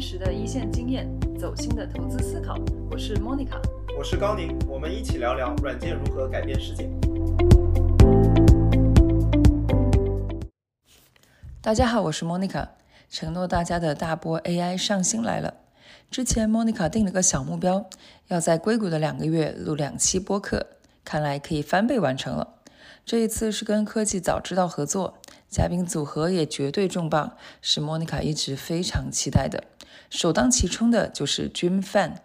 真实的一线经验，走心的投资思考。我是 Monica，我是高宁，我们一起聊聊软件如何改变世界。大家好，我是 Monica。承诺大家的大波 AI 上新来了。之前 Monica 定了个小目标，要在硅谷的两个月录两期播客，看来可以翻倍完成了。这一次是跟科技早知道合作。嘉宾组合也绝对重磅，是莫妮卡一直非常期待的。首当其冲的就是 Jim Fan，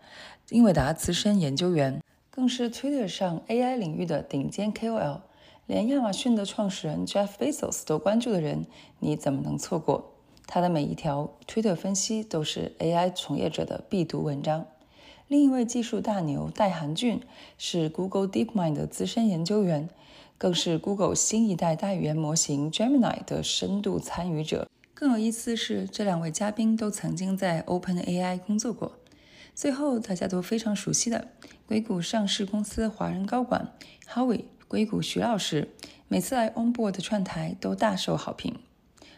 英伟达资深研究员，更是 Twitter 上 AI 领域的顶尖 KOL，连亚马逊的创始人 Jeff Bezos 都关注的人，你怎么能错过？他的每一条 Twitter 分析都是 AI 从业者的必读文章。另一位技术大牛戴寒俊是 Google DeepMind 的资深研究员。更是 Google 新一代大语言模型 Gemini 的深度参与者。更有意思是，这两位嘉宾都曾经在 OpenAI 工作过。最后，大家都非常熟悉的硅谷上市公司华人高管 Howie 硅谷徐老师，每次来 Onboard 串台都大受好评。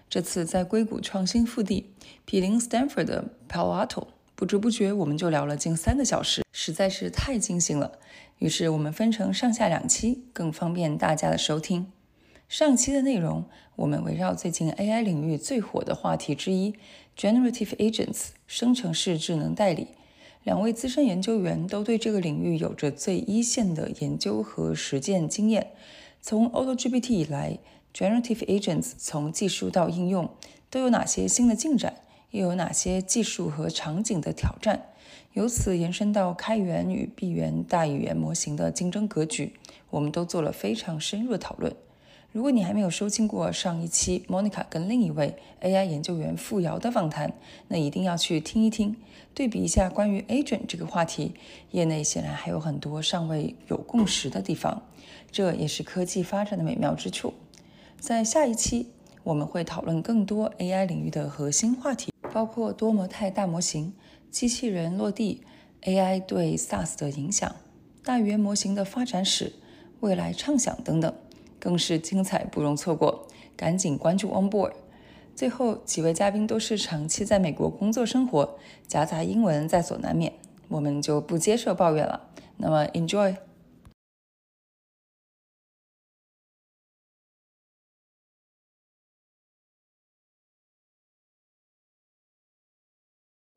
这次在硅谷创新腹地毗邻 Stanford 的 Palo Alto，不知不觉我们就聊了近三个小时，实在是太尽兴了。于是我们分成上下两期，更方便大家的收听。上期的内容，我们围绕最近 AI 领域最火的话题之一 ——Generative Agents（ 生成式智能代理），两位资深研究员都对这个领域有着最一线的研究和实践经验。从 AutoGPT 以来，Generative Agents 从技术到应用都有哪些新的进展？又有哪些技术和场景的挑战？由此延伸到开源与闭源大语言模型的竞争格局，我们都做了非常深入的讨论。如果你还没有收听过上一期 Monica 跟另一位 AI 研究员付瑶的访谈，那一定要去听一听，对比一下关于 Agent 这个话题，业内显然还有很多尚未有共识的地方，这也是科技发展的美妙之处。在下一期，我们会讨论更多 AI 领域的核心话题，包括多模态大模型。机器人落地，AI 对 SaaS 的影响，大语言模型的发展史，未来畅想等等，更是精彩不容错过，赶紧关注 Onboard。最后几位嘉宾都是长期在美国工作生活，夹杂英文在所难免，我们就不接受抱怨了。那么 Enjoy。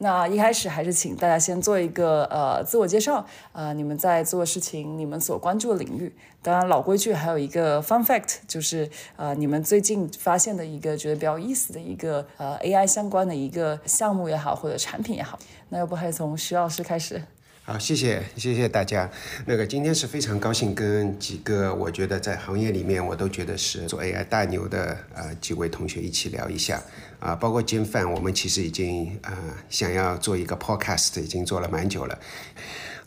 那一开始还是请大家先做一个呃自我介绍，呃，你们在做事情，你们所关注的领域。当然老规矩，还有一个 fun fact，就是呃你们最近发现的一个觉得比较有意思的一个呃 AI 相关的一个项目也好，或者产品也好。那要不还是从徐老师开始？好，谢谢谢谢大家。那个今天是非常高兴跟几个我觉得在行业里面我都觉得是做 AI 大牛的呃几位同学一起聊一下。啊，包括金范，我们其实已经呃想要做一个 podcast，已经做了蛮久了。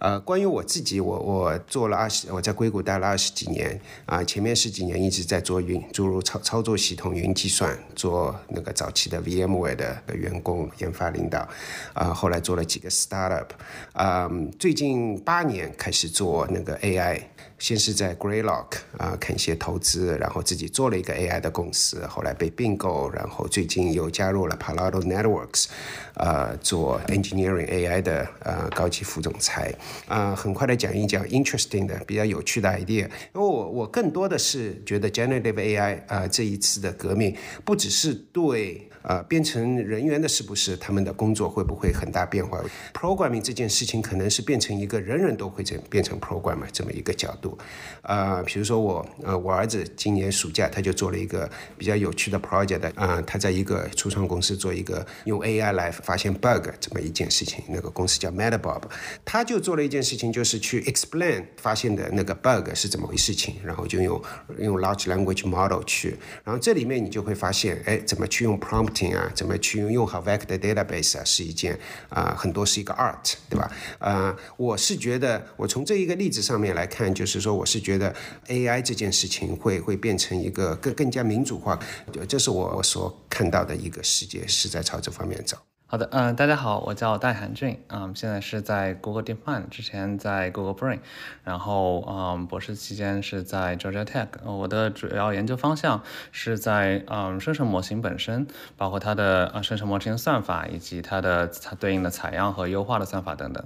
呃，关于我自己，我我做了二十，我在硅谷待了二十几年啊，前面十几年一直在做云，诸如操操作系统、云计算，做那个早期的 VMware 的员工研发领导，啊，后来做了几个 startup，啊，最近八年开始做那个 AI。先是在 Greylock 啊看一些投资，然后自己做了一个 AI 的公司，后来被并购，然后最近又加入了 Palo Networks，呃，做 Engineering AI 的呃高级副总裁。啊，很快的讲一讲 interesting 的比较有趣的 idea，因为我我更多的是觉得 Generative AI 啊这一次的革命不只是对。呃，编程人员的是不是他们的工作会不会很大变化？Programming 这件事情可能是变成一个人人都会成变成 programmer 这么一个角度。呃，比如说我，呃，我儿子今年暑假他就做了一个比较有趣的 project，啊，他在一个初创公司做一个用 AI 来发现 bug 这么一件事情，那个公司叫 MetaBob，他就做了一件事情，就是去 explain 发现的那个 bug 是怎么回事情，然后就用用 large language model 去，然后这里面你就会发现，哎，怎么去用 prompt。啊，怎么去用好 vector database 啊，是一件啊，很多是一个 art，对吧？呃，我是觉得，我从这一个例子上面来看，就是说，我是觉得 AI 这件事情会会变成一个更更加民主化，这是我所看到的一个世界是在朝这方面走。好的，嗯，大家好，我叫戴涵俊，嗯，现在是在 Google DeepMind，之前在 Google Brain，然后嗯，博士期间是在 Georgia Tech，我的主要研究方向是在嗯生成模型本身，包括它的呃生成模型算法以及它的它对应的采样和优化的算法等等。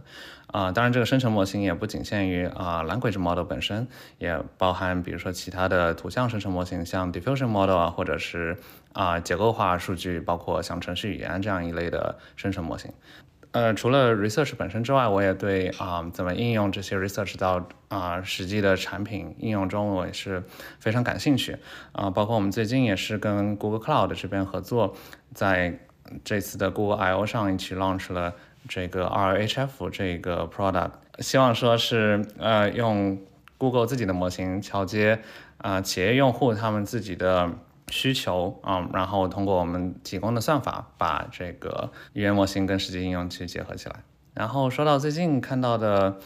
啊，当然，这个生成模型也不仅限于啊 language model 本身，也包含比如说其他的图像生成模型，像 diffusion model 啊，或者是啊结构化数据，包括像程序语言这样一类的生成模型。呃，除了 research 本身之外，我也对啊怎么应用这些 research 到啊实际的产品应用中，我也是非常感兴趣。啊，包括我们最近也是跟 Google Cloud 这边合作，在这次的 Google I/O 上一起 launch 了。这个 RHF 这个 product，希望说是呃用 Google 自己的模型桥接啊企业用户他们自己的需求啊，然后通过我们提供的算法，把这个语言模型跟实际应用去结合起来。然后说到最近看到的。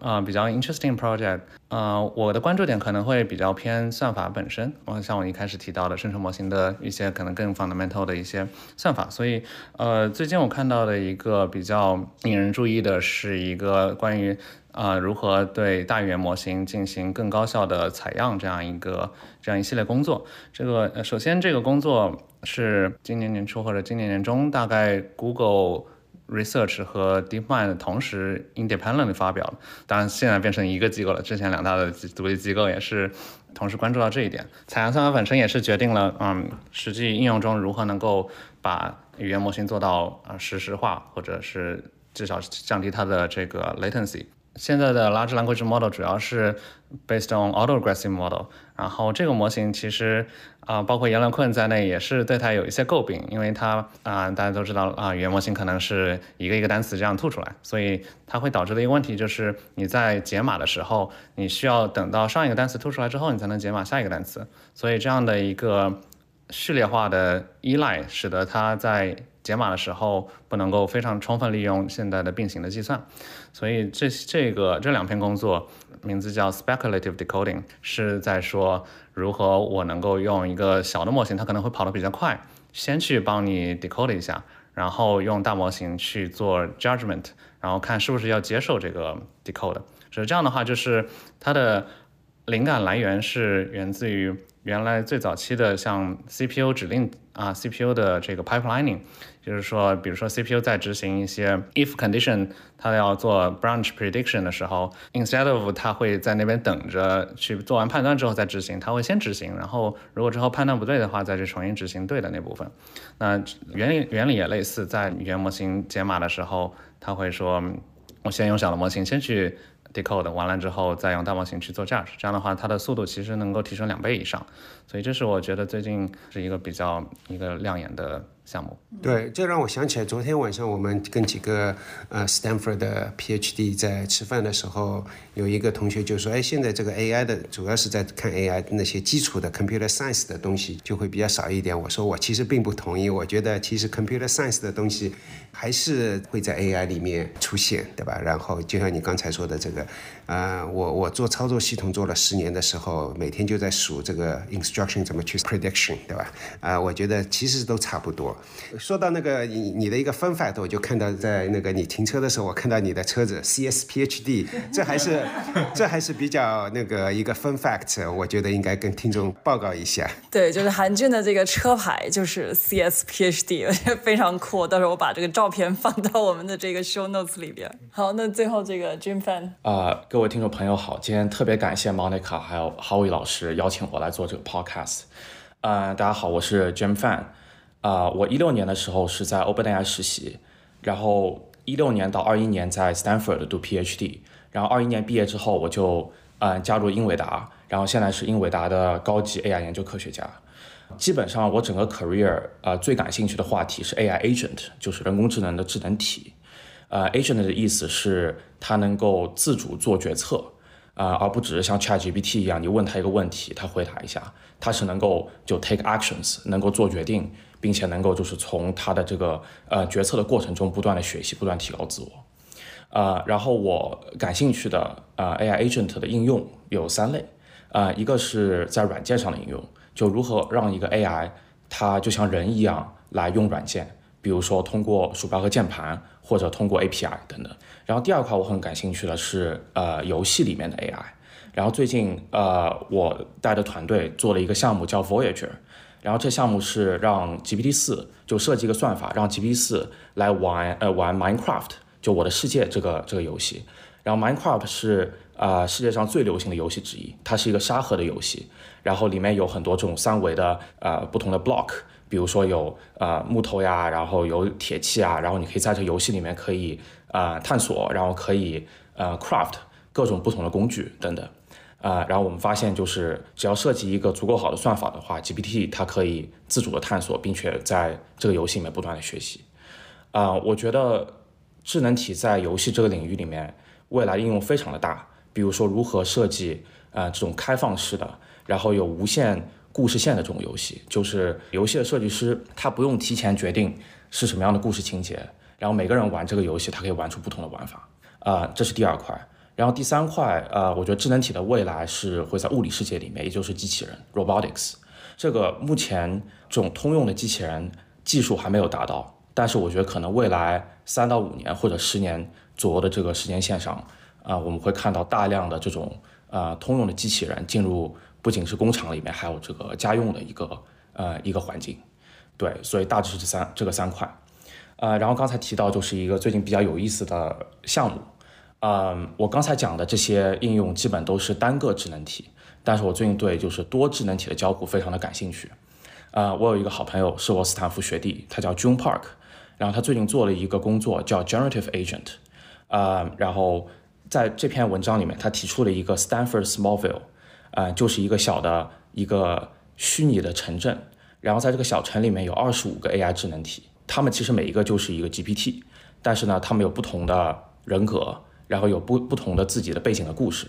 呃，比较 interesting project，呃，我的关注点可能会比较偏算法本身，我像我一开始提到的生成模型的一些可能更 fundamental 的一些算法，所以呃，最近我看到的一个比较引人注意的是一个关于啊如何对大语言模型进行更高效的采样这样一个这样一系列工作。这个首先这个工作是今年年初或者今年年中，大概 Google。Research 和 DeepMind 同时 independently 发表了，当然现在变成一个机构了。之前两大的独立机构也是同时关注到这一点。采样算法本身也是决定了，嗯，实际应用中如何能够把语言模型做到啊实时化，或者是至少降低它的这个 latency。现在的 large language model 主要是 based on autoregressive model，然后这个模型其实啊，包括言论困在内，也是对它有一些诟病，因为它啊，大家都知道啊，语言模型可能是一个一个单词这样吐出来，所以它会导致的一个问题就是你在解码的时候，你需要等到上一个单词吐出来之后，你才能解码下一个单词，所以这样的一个序列化的依赖，使得它在解码的时候不能够非常充分利用现在的并行的计算，所以这这个这两篇工作名字叫 speculative decoding，是在说如何我能够用一个小的模型，它可能会跑得比较快，先去帮你 decode 一下，然后用大模型去做 judgment，然后看是不是要接受这个 decode。所以这样的话，就是它的灵感来源是源自于原来最早期的像 CPU 指令啊，CPU 的这个 pipelining。就是说，比如说 CPU 在执行一些 if condition，它要做 branch prediction 的时候，instead of 它会在那边等着去做完判断之后再执行，它会先执行，然后如果之后判断不对的话，再去重新执行对的那部分。那原理原理也类似，在语言模型解码的时候，它会说，我先用小的模型先去 decode，完了之后再用大模型去做 judge，这样的话它的速度其实能够提升两倍以上。所以这是我觉得最近是一个比较一个亮眼的。项目对，这让我想起来，昨天晚上我们跟几个呃 Stanford 的 PhD 在吃饭的时候，有一个同学就说：“哎，现在这个 AI 的主要是在看 AI 那些基础的 computer science 的东西就会比较少一点。”我说我其实并不同意，我觉得其实 computer science 的东西还是会在 AI 里面出现，对吧？然后就像你刚才说的这个，呃，我我做操作系统做了十年的时候，每天就在数这个 instruction 怎么去 prediction，对吧？啊，我觉得其实都差不多。说到那个你你的一个 fun fact，我就看到在那个你停车的时候，我看到你的车子 CSPHD，这还是这还是比较那个一个 fun fact，我觉得应该跟听众报告一下。对，就是韩俊的这个车牌就是 CSPHD，非常酷。到时候我把这个照片放到我们的这个 show notes 里边。好，那最后这个 Jim Fan 啊，各位听众朋友好，今天特别感谢 Monica 还有 Howie 老师邀请我来做这个 podcast。呃，大家好，我是 Jim Fan。啊，我一六年的时候是在 OpenAI 实习，然后一六年到二一年在 Stanford 读 PhD，然后二一年毕业之后我就呃加入英伟达，然后现在是英伟达的高级 AI 研究科学家。基本上我整个 career 呃最感兴趣的话题是 AI agent，就是人工智能的智能体。呃，agent 的意思是它能够自主做决策，啊，而不只是像 ChatGPT 一样，你问他一个问题，他回答一下，它是能够就 take actions，能够做决定。并且能够就是从他的这个呃决策的过程中不断的学习，不断提高自我，呃，然后我感兴趣的呃 AI agent 的应用有三类，呃，一个是在软件上的应用，就如何让一个 AI 它就像人一样来用软件。比如说通过鼠标和键盘，或者通过 API 等等。然后第二块我很感兴趣的是呃游戏里面的 AI。然后最近呃我带的团队做了一个项目叫 Voyager，然后这项目是让 GPT 四就设计一个算法，让 GPT 四来玩呃玩 Minecraft，就我的世界这个这个游戏。然后 Minecraft 是啊世界上最流行的游戏之一，它是一个沙盒的游戏，然后里面有很多这种三维的呃不同的 block，比如说有呃木头呀，然后有铁器啊，然后你可以在这游戏里面可以啊探索，然后可以呃 craft 各种不同的工具等等。啊，然后我们发现，就是只要设计一个足够好的算法的话，GPT 它可以自主的探索，并且在这个游戏里面不断的学习。啊，我觉得智能体在游戏这个领域里面，未来应用非常的大。比如说，如何设计啊这种开放式的，然后有无限故事线的这种游戏，就是游戏的设计师他不用提前决定是什么样的故事情节，然后每个人玩这个游戏，他可以玩出不同的玩法。啊，这是第二块。然后第三块，呃，我觉得智能体的未来是会在物理世界里面，也就是机器人 （robotics）。这个目前这种通用的机器人技术还没有达到，但是我觉得可能未来三到五年或者十年左右的这个时间线上，啊，我们会看到大量的这种啊通用的机器人进入不仅是工厂里面，还有这个家用的一个呃一个环境。对，所以大致是这三这个三块。呃，然后刚才提到就是一个最近比较有意思的项目。嗯，我刚才讲的这些应用基本都是单个智能体，但是我最近对就是多智能体的交互非常的感兴趣。啊，我有一个好朋友是我斯坦福学弟，他叫 June Park，然后他最近做了一个工作叫 Generative Agent，啊，然后在这篇文章里面他提出了一个 Stanford Smallville，啊，就是一个小的一个虚拟的城镇，然后在这个小城里面有二十五个 AI 智能体，他们其实每一个就是一个 GPT，但是呢，他们有不同的人格。然后有不不同的自己的背景的故事，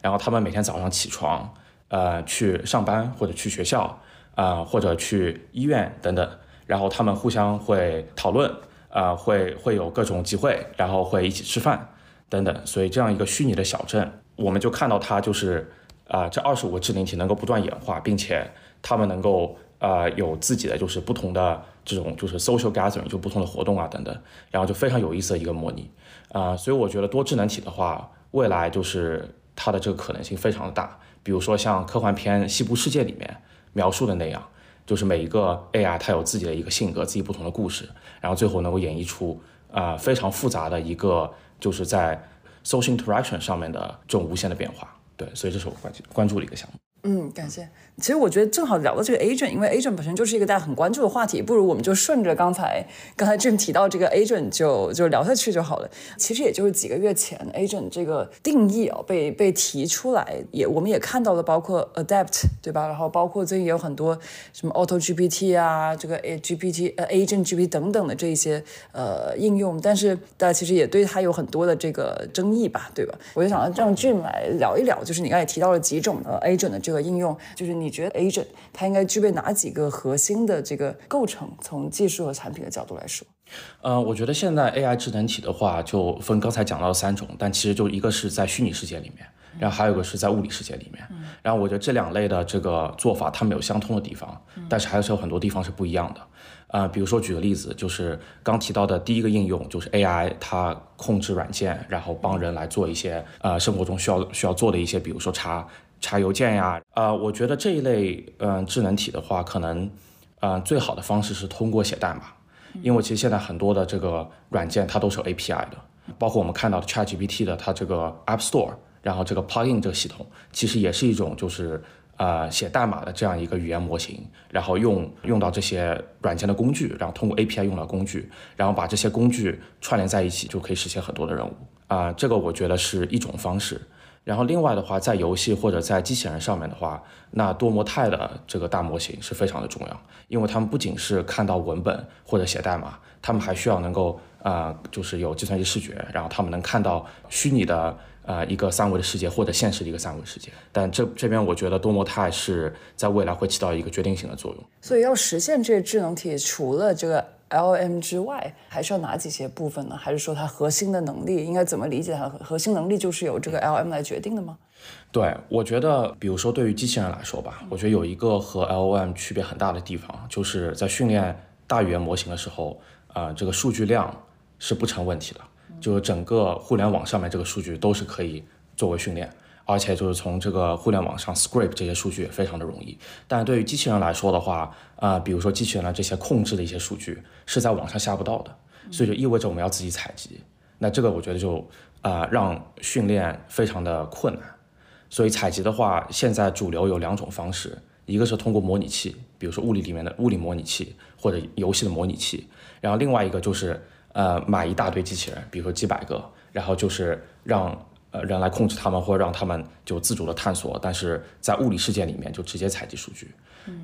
然后他们每天早上起床，呃，去上班或者去学校，啊，或者去医院等等，然后他们互相会讨论，啊，会会有各种集会，然后会一起吃饭等等，所以这样一个虚拟的小镇，我们就看到它就是，啊，这二十五个智能体能够不断演化，并且他们能够。呃，有自己的就是不同的这种就是 social gathering，就不同的活动啊等等，然后就非常有意思的一个模拟啊，所以我觉得多智能体的话，未来就是它的这个可能性非常的大。比如说像科幻片《西部世界》里面描述的那样，就是每一个 AI 它有自己的一个性格，自己不同的故事，然后最后能够演绎出啊非常复杂的一个就是在 social interaction 上面的这种无限的变化。对，所以这是我关关注的一个项目。嗯，感谢。其实我觉得正好聊到这个 agent，因为 agent 本身就是一个大家很关注的话题，不如我们就顺着刚才刚才 Jim 提到这个 agent 就就聊下去就好了。其实也就是几个月前，agent 这个定义啊被被提出来，也我们也看到了，包括 adapt 对吧？然后包括最近也有很多什么 auto GPT 啊，这个 A GPT 呃 agent GPT 等等的这些呃应用，但是大家其实也对它有很多的这个争议吧，对吧？我就想让 Jim 来聊一聊，就是你刚才提到了几种的 agent 的。这个应用就是你觉得 agent 它应该具备哪几个核心的这个构成？从技术和产品的角度来说，呃，我觉得现在 AI 智能体的话，就分刚才讲到的三种，但其实就一个是在虚拟世界里面，然后还有一个是在物理世界里面。然后我觉得这两类的这个做法，它们有相通的地方，但是还是有很多地方是不一样的。呃，比如说举个例子，就是刚提到的第一个应用，就是 AI 它控制软件，然后帮人来做一些呃生活中需要需要做的一些，比如说查。查邮件呀，呃，我觉得这一类嗯智能体的话，可能，呃，最好的方式是通过写代码，因为其实现在很多的这个软件它都是有 API 的，包括我们看到的 ChatGPT 的它这个 App Store，然后这个 Plugin 这个系统，其实也是一种就是呃写代码的这样一个语言模型，然后用用到这些软件的工具，然后通过 API 用到工具，然后把这些工具串联在一起，就可以实现很多的任务啊，这个我觉得是一种方式。然后另外的话，在游戏或者在机器人上面的话，那多模态的这个大模型是非常的重要，因为他们不仅是看到文本或者写代码，他们还需要能够啊，就是有计算机视觉，然后他们能看到虚拟的呃一个三维的世界或者现实的一个三维世界。但这这边我觉得多模态是在未来会起到一个决定性的作用。所以要实现这些智能体，除了这个。L M 之外，还需要哪几些部分呢？还是说它核心的能力应该怎么理解？它核心能力就是由这个 L M 来决定的吗？对，我觉得，比如说对于机器人来说吧，我觉得有一个和 L M 区别很大的地方，就是在训练大语言模型的时候，呃这个数据量是不成问题的，就是整个互联网上面这个数据都是可以作为训练。而且就是从这个互联网上 scrape 这些数据也非常的容易，但对于机器人来说的话，啊，比如说机器人的这些控制的一些数据是在网上下不到的，所以就意味着我们要自己采集。那这个我觉得就啊让训练非常的困难。所以采集的话，现在主流有两种方式，一个是通过模拟器，比如说物理里面的物理模拟器或者游戏的模拟器，然后另外一个就是呃买一大堆机器人，比如说几百个，然后就是让。呃，人来控制他们，或者让他们就自主的探索，但是在物理世界里面就直接采集数据。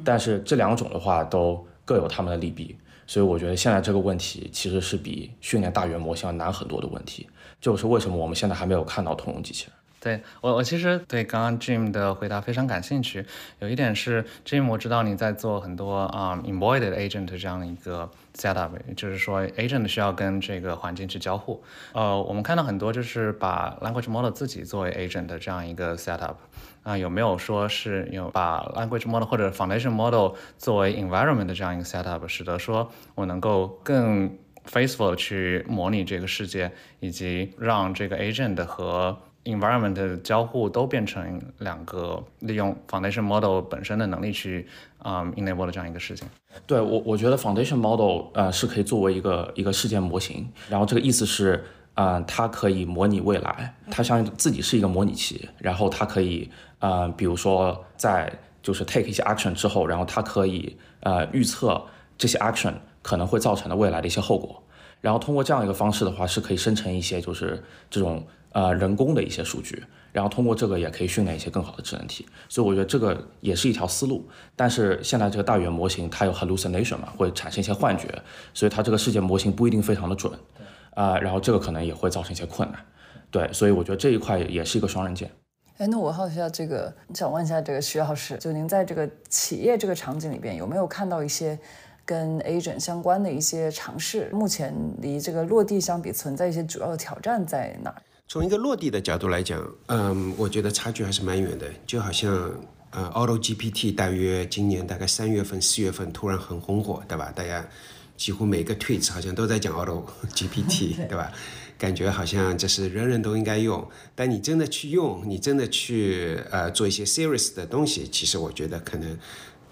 但是这两种的话都各有他们的利弊，所以我觉得现在这个问题其实是比训练大语言模型要难很多的问题。就是为什么我们现在还没有看到通用机器人？对我，我其实对刚刚 Jim 的回答非常感兴趣。有一点是，Jim，我知道你在做很多啊 embodied agent 这样一个 setup，就是说 agent 需要跟这个环境去交互。呃，我们看到很多就是把 language model 自己作为 agent 的这样一个 setup。啊，有没有说是有把 language model 或者 foundation model 作为 environment 的这样一个 setup，使得说我能够更 faithful 去模拟这个世界，以及让这个 agent 和 environment 的交互都变成两个利用 foundation model 本身的能力去啊 enable 的这样一个事情。对我，我觉得 foundation model 呃是可以作为一个一个事件模型，然后这个意思是啊它可以模拟未来，它像自己是一个模拟器，然后它可以啊比如说在就是 take 一些 action 之后，然后它可以呃预测这些 action 可能会造成的未来的一些后果，然后通过这样一个方式的话是可以生成一些就是这种。呃，人工的一些数据，然后通过这个也可以训练一些更好的智能体，所以我觉得这个也是一条思路。但是现在这个大语言模型它有 hallucination 嘛，会产生一些幻觉，所以它这个世界模型不一定非常的准。啊，然后这个可能也会造成一些困难。对，所以我觉得这一块也是一个双刃剑。哎，那我好奇一下，这个想问一下这个徐老师，就您在这个企业这个场景里边有没有看到一些？跟 agent 相关的一些尝试，目前离这个落地相比，存在一些主要的挑战在哪？从一个落地的角度来讲，嗯，我觉得差距还是蛮远的。就好像，呃，Auto GPT 大约今年大概三月份、四月份突然很红火，对吧？大家几乎每个 tweet 好像都在讲 Auto GPT，对吧？感觉好像这是人人都应该用。但你真的去用，你真的去呃做一些 serious 的东西，其实我觉得可能。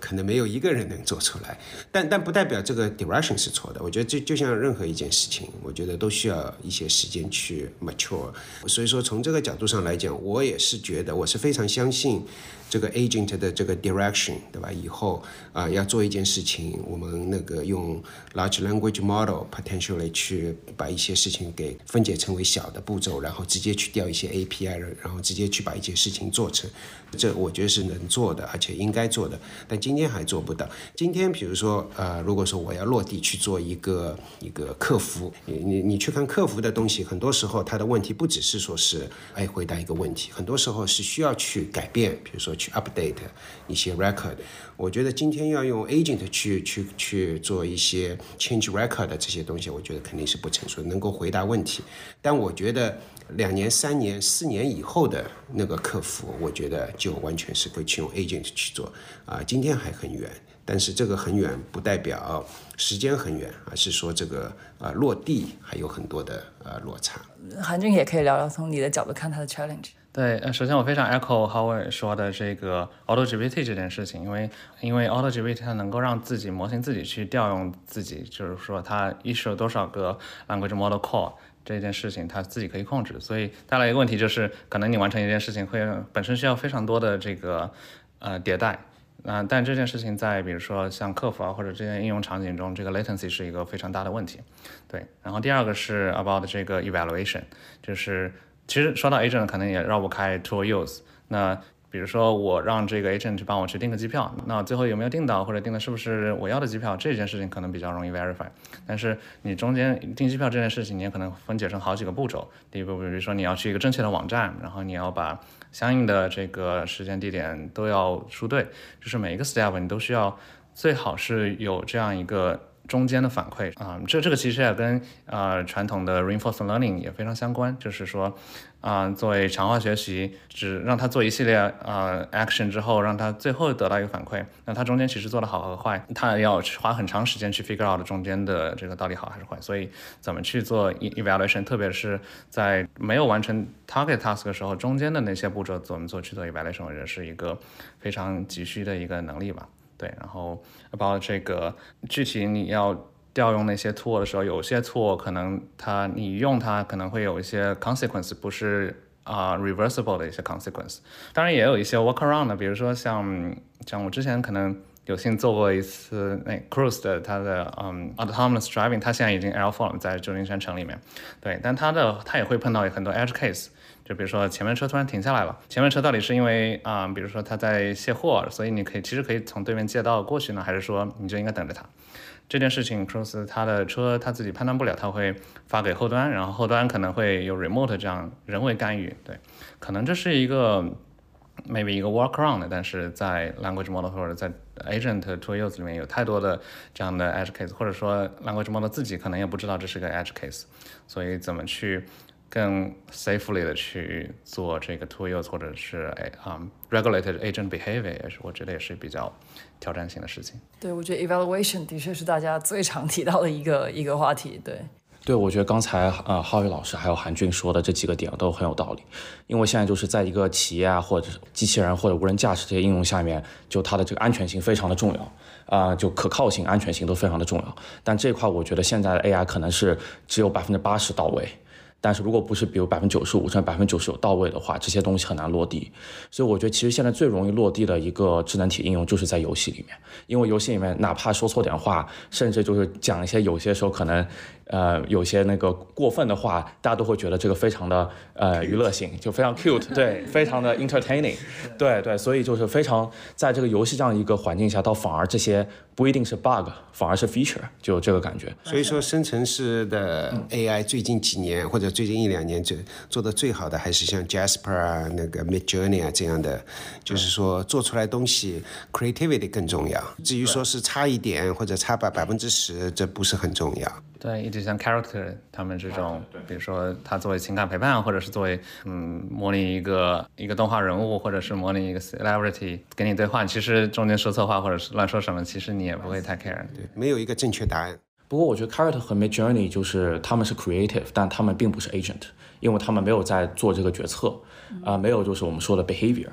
可能没有一个人能做出来，但但不代表这个 direction 是错的。我觉得就就像任何一件事情，我觉得都需要一些时间去 mature。所以说从这个角度上来讲，我也是觉得我是非常相信。这个 agent 的这个 direction，对吧？以后啊要做一件事情，我们那个用 large language model potentially 去把一些事情给分解成为小的步骤，然后直接去调一些 API，然后直接去把一件事情做成。这我觉得是能做的，而且应该做的。但今天还做不到。今天比如说呃，如果说我要落地去做一个一个客服，你你你去看客服的东西，很多时候他的问题不只是说是哎回答一个问题，很多时候是需要去改变，比如说。去 update 一些 record，我觉得今天要用 agent 去去去做一些 change record 的这些东西，我觉得肯定是不成熟，能够回答问题。但我觉得两年、三年、四年以后的那个客服，我觉得就完全是会去用 agent 去做啊。今天还很远，但是这个很远不代表时间很远，而是说这个啊落地还有很多的呃落差。韩俊也可以聊聊从你的角度看他的 challenge。对，呃，首先我非常 echo Howard 说的这个 Auto GPT 这件事情，因为因为 Auto GPT 它能够让自己模型自己去调用自己，就是说它一手多少个 language model call 这件事情，它自己可以控制，所以带来一个问题就是，可能你完成一件事情会本身需要非常多的这个呃迭代，啊，但这件事情在比如说像客服啊或者这些应用场景中，这个 latency 是一个非常大的问题，对，然后第二个是 about 这个 evaluation，就是。其实说到 agent，可能也绕不开 tool use。那比如说我让这个 agent 去帮我去订个机票，那最后有没有订到，或者订的是不是我要的机票，这件事情可能比较容易 verify。但是你中间订机票这件事情，你也可能分解成好几个步骤。第一步，比如说你要去一个正确的网站，然后你要把相应的这个时间地点都要输对，就是每一个 step 你都需要最好是有这样一个中间的反馈。啊、这这个其实也跟呃传统的 reinforcement learning 也非常相关，就是说啊、作为强化学习，只让他做一系列呃 action 之后，让他最后得到一个反馈，那他中间其实做的好和坏，他要花很长时间去 figure out 中间的这个到底好还是坏，所以怎么去做 evaluation，特别是在没有完成 target task 的时候，中间的那些步骤怎么做去做 evaluation，我觉得是一个非常急需的一个能力吧。对，然后包括这个具体你要调用那些 tool 的时候，有些 tool 可能它你用它可能会有一些 consequence，不是啊、reversible 的一些 consequence。当然也有一些 workaround 的，比如说像像我之前可能有幸做过一次那 Cruise 的它的嗯 autonomous driving，它现在已经 L4 了，在旧金山城里面。对，但它的它也会碰到很多 edge case。就比如说前面车突然停下来了，前面车到底是因为啊、比如说他在卸货，所以你可以其实可以从对面借道过去呢，还是说你就应该等着他？这件事情，Cruise 他的车他自己判断不了，他会发给后端，然后后端可能会有 remote 这样人为干预，对，可能这是一个 maybe 一个 workaround，但是在 language model 或者在 agent to use 里面有太多的这样的 edge case，或者说 language model 自己可能也不知道这是个 edge case，所以怎么去更 safely 的去做这个 tool use 或者是哎啊、regulated agent behavior，也是我觉得也是比较挑战性的事情。对，我觉得 evaluation 的确是大家最常提到的一个一个话题。对，对，我觉得刚才呃浩宇老师还有韩俊说的这几个点都很有道理，因为现在就是在一个企业啊，或者是机器人或者无人驾驶这些应用下面，就它的这个安全性非常的重要，啊、就可靠性、安全性都非常的重要。但这一块我觉得现在的 AI 可能是只有百分之八十到位。但是如果不是比如百分之九十五甚至百分之九十九到位的话，这些东西很难落地。所以我觉得其实现在最容易落地的一个智能体应用就是在游戏里面，因为游戏里面哪怕说错点话，甚至就是讲一些有些时候可能呃有些那个过分的话，大家都会觉得这个非常的呃娱乐性，就非常 cute，对，非常的 entertaining，对对，所以就是非常在这个游戏这样一个环境下，倒反而这些不一定是 bug，反而是 feature，就有这个感觉。所以说，生成式的 AI 最近几年或者最近一两年做做的最好的，还是像 Jasper 啊、那个 Mid Journey 啊这样的，就是说做出来东西 creativity 更重要。至于说是差一点或者差百百分之十，这不是很重要。对，一直像 character 他们这种，比如说他作为情感陪伴，或者是作为嗯模拟一个一个动画人物，或者是模拟一个 celebrity 跟你对话，其实中间说错话或者是乱说什么，其实你也不会太 care。对，没有一个正确答案。不过我觉得 character 和 mid journey 就是他们是 creative，但他们并不是 agent，因为他们没有在做这个决策，啊、没有就是我们说的 behavior，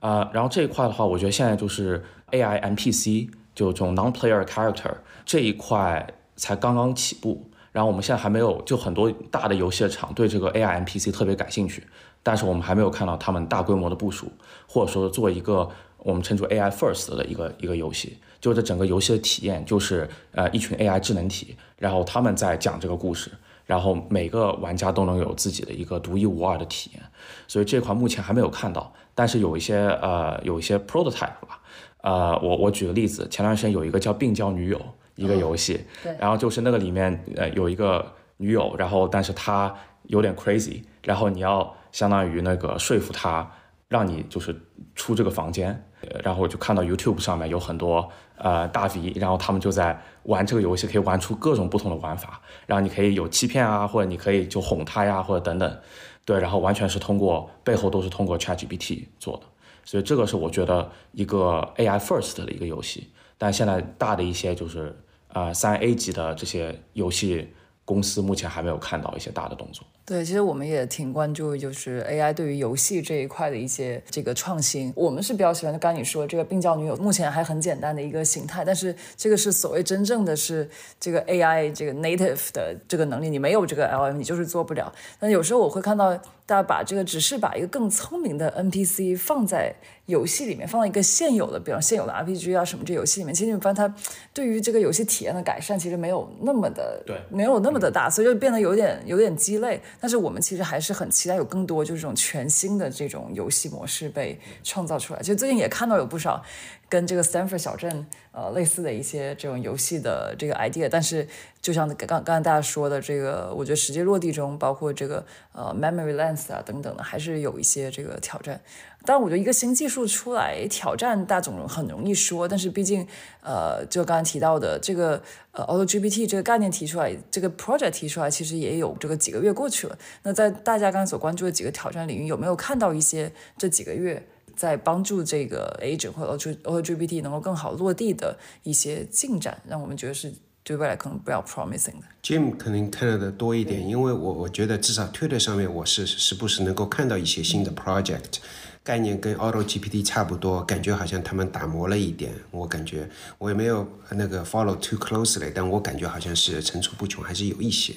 啊、然后这一块的话，我觉得现在就是 AI NPC，就这种 non-player character 这一块才刚刚起步，然后我们现在还没有，就很多大的游戏的厂对这个 AI NPC 特别感兴趣，但是我们还没有看到他们大规模的部署，或者说做一个我们称之为 AI first 的一个一个游戏，就这整个游戏的体验就是呃一群 AI 智能体，然后他们在讲这个故事，然后每个玩家都能有自己的一个独一无二的体验，所以这块目前还没有看到，但是有一些呃有一些 prototype 吧，呃我我举个例子，前段时间有一个叫病娇女友一个游戏，对。然后就是那个里面呃有一个女友，然后但是她有点 crazy，然后你要相当于那个说服她，让你就是出这个房间，呃然后我就看到 YouTube 上面有很多呃大 V，然后他们就在玩这个游戏，可以玩出各种不同的玩法，然后你可以有欺骗啊，或者你可以就哄她呀，或者等等，对，然后完全是通过背后都是通过 ChatGPT 做的，所以这个是我觉得一个 AI first 的一个游戏，但现在大的一些就是呃三 A 级的这些游戏公司目前还没有看到一些大的动作。对，其实我们也挺关注，就是 AI 对于游戏这一块的一些这个创新。我们是比较喜欢，就刚你说这个病娇女友，目前还很简单的一个形态，但是这个是所谓真正的是这个 AI 这个 native 的这个能力，你没有这个 LM，你就是做不了。但有时候我会看到大家把这个只是把一个更聪明的 NPC 放在游戏里面，放到一个现有的，比方现有的 RPG 啊什么这游戏里面，其实你们发现它对于这个游戏体验的改善其实没有那么的对没有那么的大，所以就变得有点有点鸡肋。但是我们其实还是很期待有更多就是这种全新的这种游戏模式被创造出来。其实最近也看到有不少跟这个 Stanford 小镇呃类似的一些这种游戏的这个 idea，但是就像刚刚刚才大家说的这个，我觉得实际落地中，包括这个呃 memory length 啊等等的，还是有一些这个挑战。但，我觉得一个新技术出来挑战大总很容易说，但是毕竟呃就刚刚提到的这个呃 Auto GPT 这个概念提出来，这个 project 提出来，其实也有这个几个月过去了。那在大家刚才所关注的几个挑战领域，有没有看到一些这几个月？在帮助这个 agent 或者 OGPT 能够更好落地的一些进展，让我们觉得是对未来可能比较 promising 的。Jim 可能看到的多一点，因为我我觉得至少 Twitter 上面我是时不时能够看到一些新的 project 概念跟 AutoGPT 差不多，感觉好像他们打磨了一点。我感觉我也没有那个 follow too closely，但我感觉好像是层出不穷，还是有一些。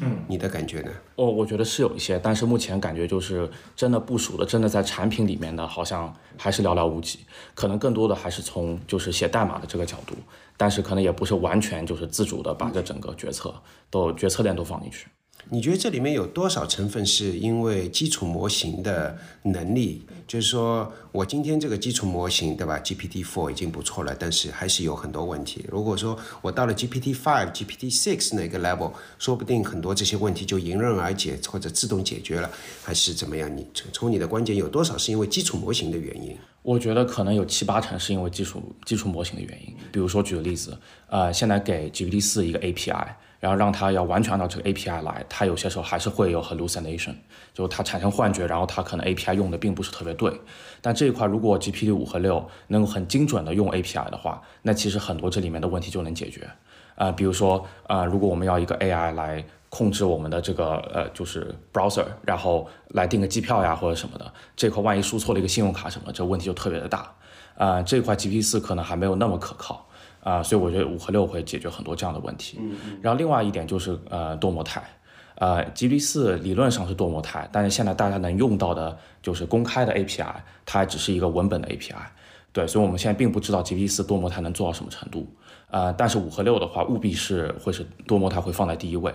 嗯，你的感觉呢？哦，我觉得是有一些，但是目前感觉就是真的部署的，真的在产品里面的，好像还是寥寥无几。可能更多的还是从就是写代码的这个角度，但是可能也不是完全就是自主的把这整个决策都决策链都放进去。你觉得这里面有多少成分是因为基础模型的能力？就是说我今天这个基础模型，对吧？GPT Four 已经不错了，但是还是有很多问题。如果说我到了 GPT Five、GPT Six 那个 level，说不定很多这些问题就迎刃而解或者自动解决了，还是怎么样？你从从你的观点，有多少是因为基础模型的原因？我觉得可能有七八成是因为基础基础模型的原因。比如说举个例子，呃，现在给 GPT 四一个 API。然后让它要完全按照这个 API 来，它有些时候还是会有 hallucination，就它产生幻觉，然后它可能 API 用的并不是特别对。但这一块如果 GPT 五和六能够很精准的用 API 的话，那其实很多这里面的问题就能解决。啊，比如说啊，如果我们要一个 AI 来控制我们的这个呃就是 browser，然后来订个机票呀或者什么的，这块万一输错了一个信用卡什么，这问题就特别的大。啊，这块 GPT 四可能还没有那么可靠。啊，所以我觉得五和六会解决很多这样的问题。然后另外一点就是呃多模态，呃 GPT 四理论上是多模态，但是现在大家能用到的就是公开的 API，它还只是一个文本的 API。对，所以我们现在并不知道 GPT 四多模态能做到什么程度。呃，但是五和六的话，务必是会是多模态会放在第一位。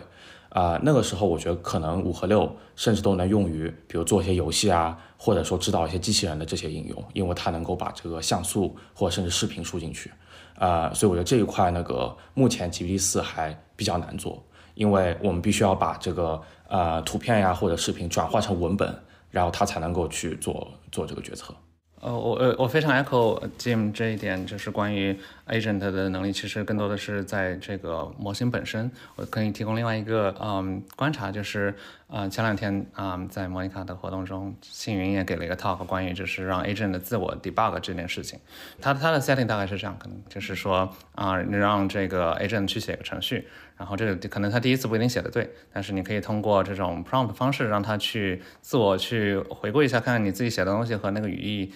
啊，那个时候我觉得可能五和六甚至都能用于，比如做一些游戏啊，或者说指导一些机器人的这些应用，因为它能够把这个像素或者甚至视频输进去。啊，所以我觉得这一块那个目前 GPT 四还比较难做，因为我们必须要把这个呃图片呀或者视频转化成文本，然后它才能够去做做这个决策。呃，我呃我非常 echo Jim 这一点，就是关于 agent 的能力，其实更多的是在这个模型本身。我可以提供另外一个嗯观察，就是呃前两天啊在莫妮卡的活动中，信云也给了一个 talk，关于就是让 agent 的自我 debug 这件事情。他他的 setting 大概是这样，可能就是说啊你让这个 agent 去写个程序。然后这个可能他第一次不一定写的对，但是你可以通过这种 prompt 方式让他去自我去回顾一下，看看你自己写的东西和那个语义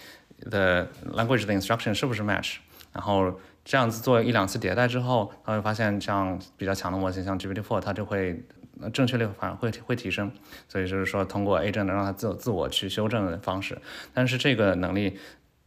的 language 的 instruction 是不是 match。然后这样子做一两次迭代之后，他会发现像比较强的模型，像 GPT-4，它就会正确率反而会会提升。所以就是说通过 agent 让它自自我去修正的方式，但是这个能力。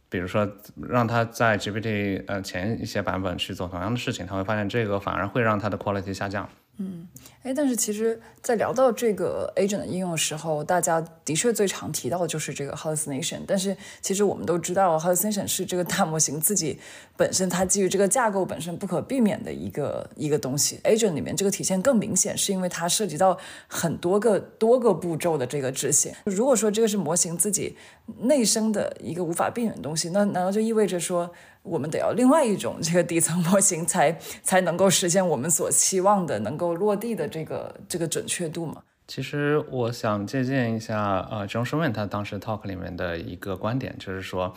比如说，让他在 GPT 呃前一些版本去做同样的事情，他会发现这个反而会让他的 quality 下降。嗯，哎，但是其实，在聊到这个 agent 的应用的时候，大家的确最常提到的就是这个 hallucination。但是，其实我们都知道，hallucination 是这个大模型自己本身它基于这个架构本身不可避免的一个一个东西。agent 里面这个体现更明显，是因为它涉及到很多个多个步骤的这个执行。如果说这个是模型自己内生的一个无法避免的东西，那难道就意味着说？我们得要另外一种这个底层模型，才才能够实现我们所期望的能够落地的这个这个准确度嘛？其实我想借鉴一下呃，John Schuman 他当时 talk 里面的一个观点，就是说，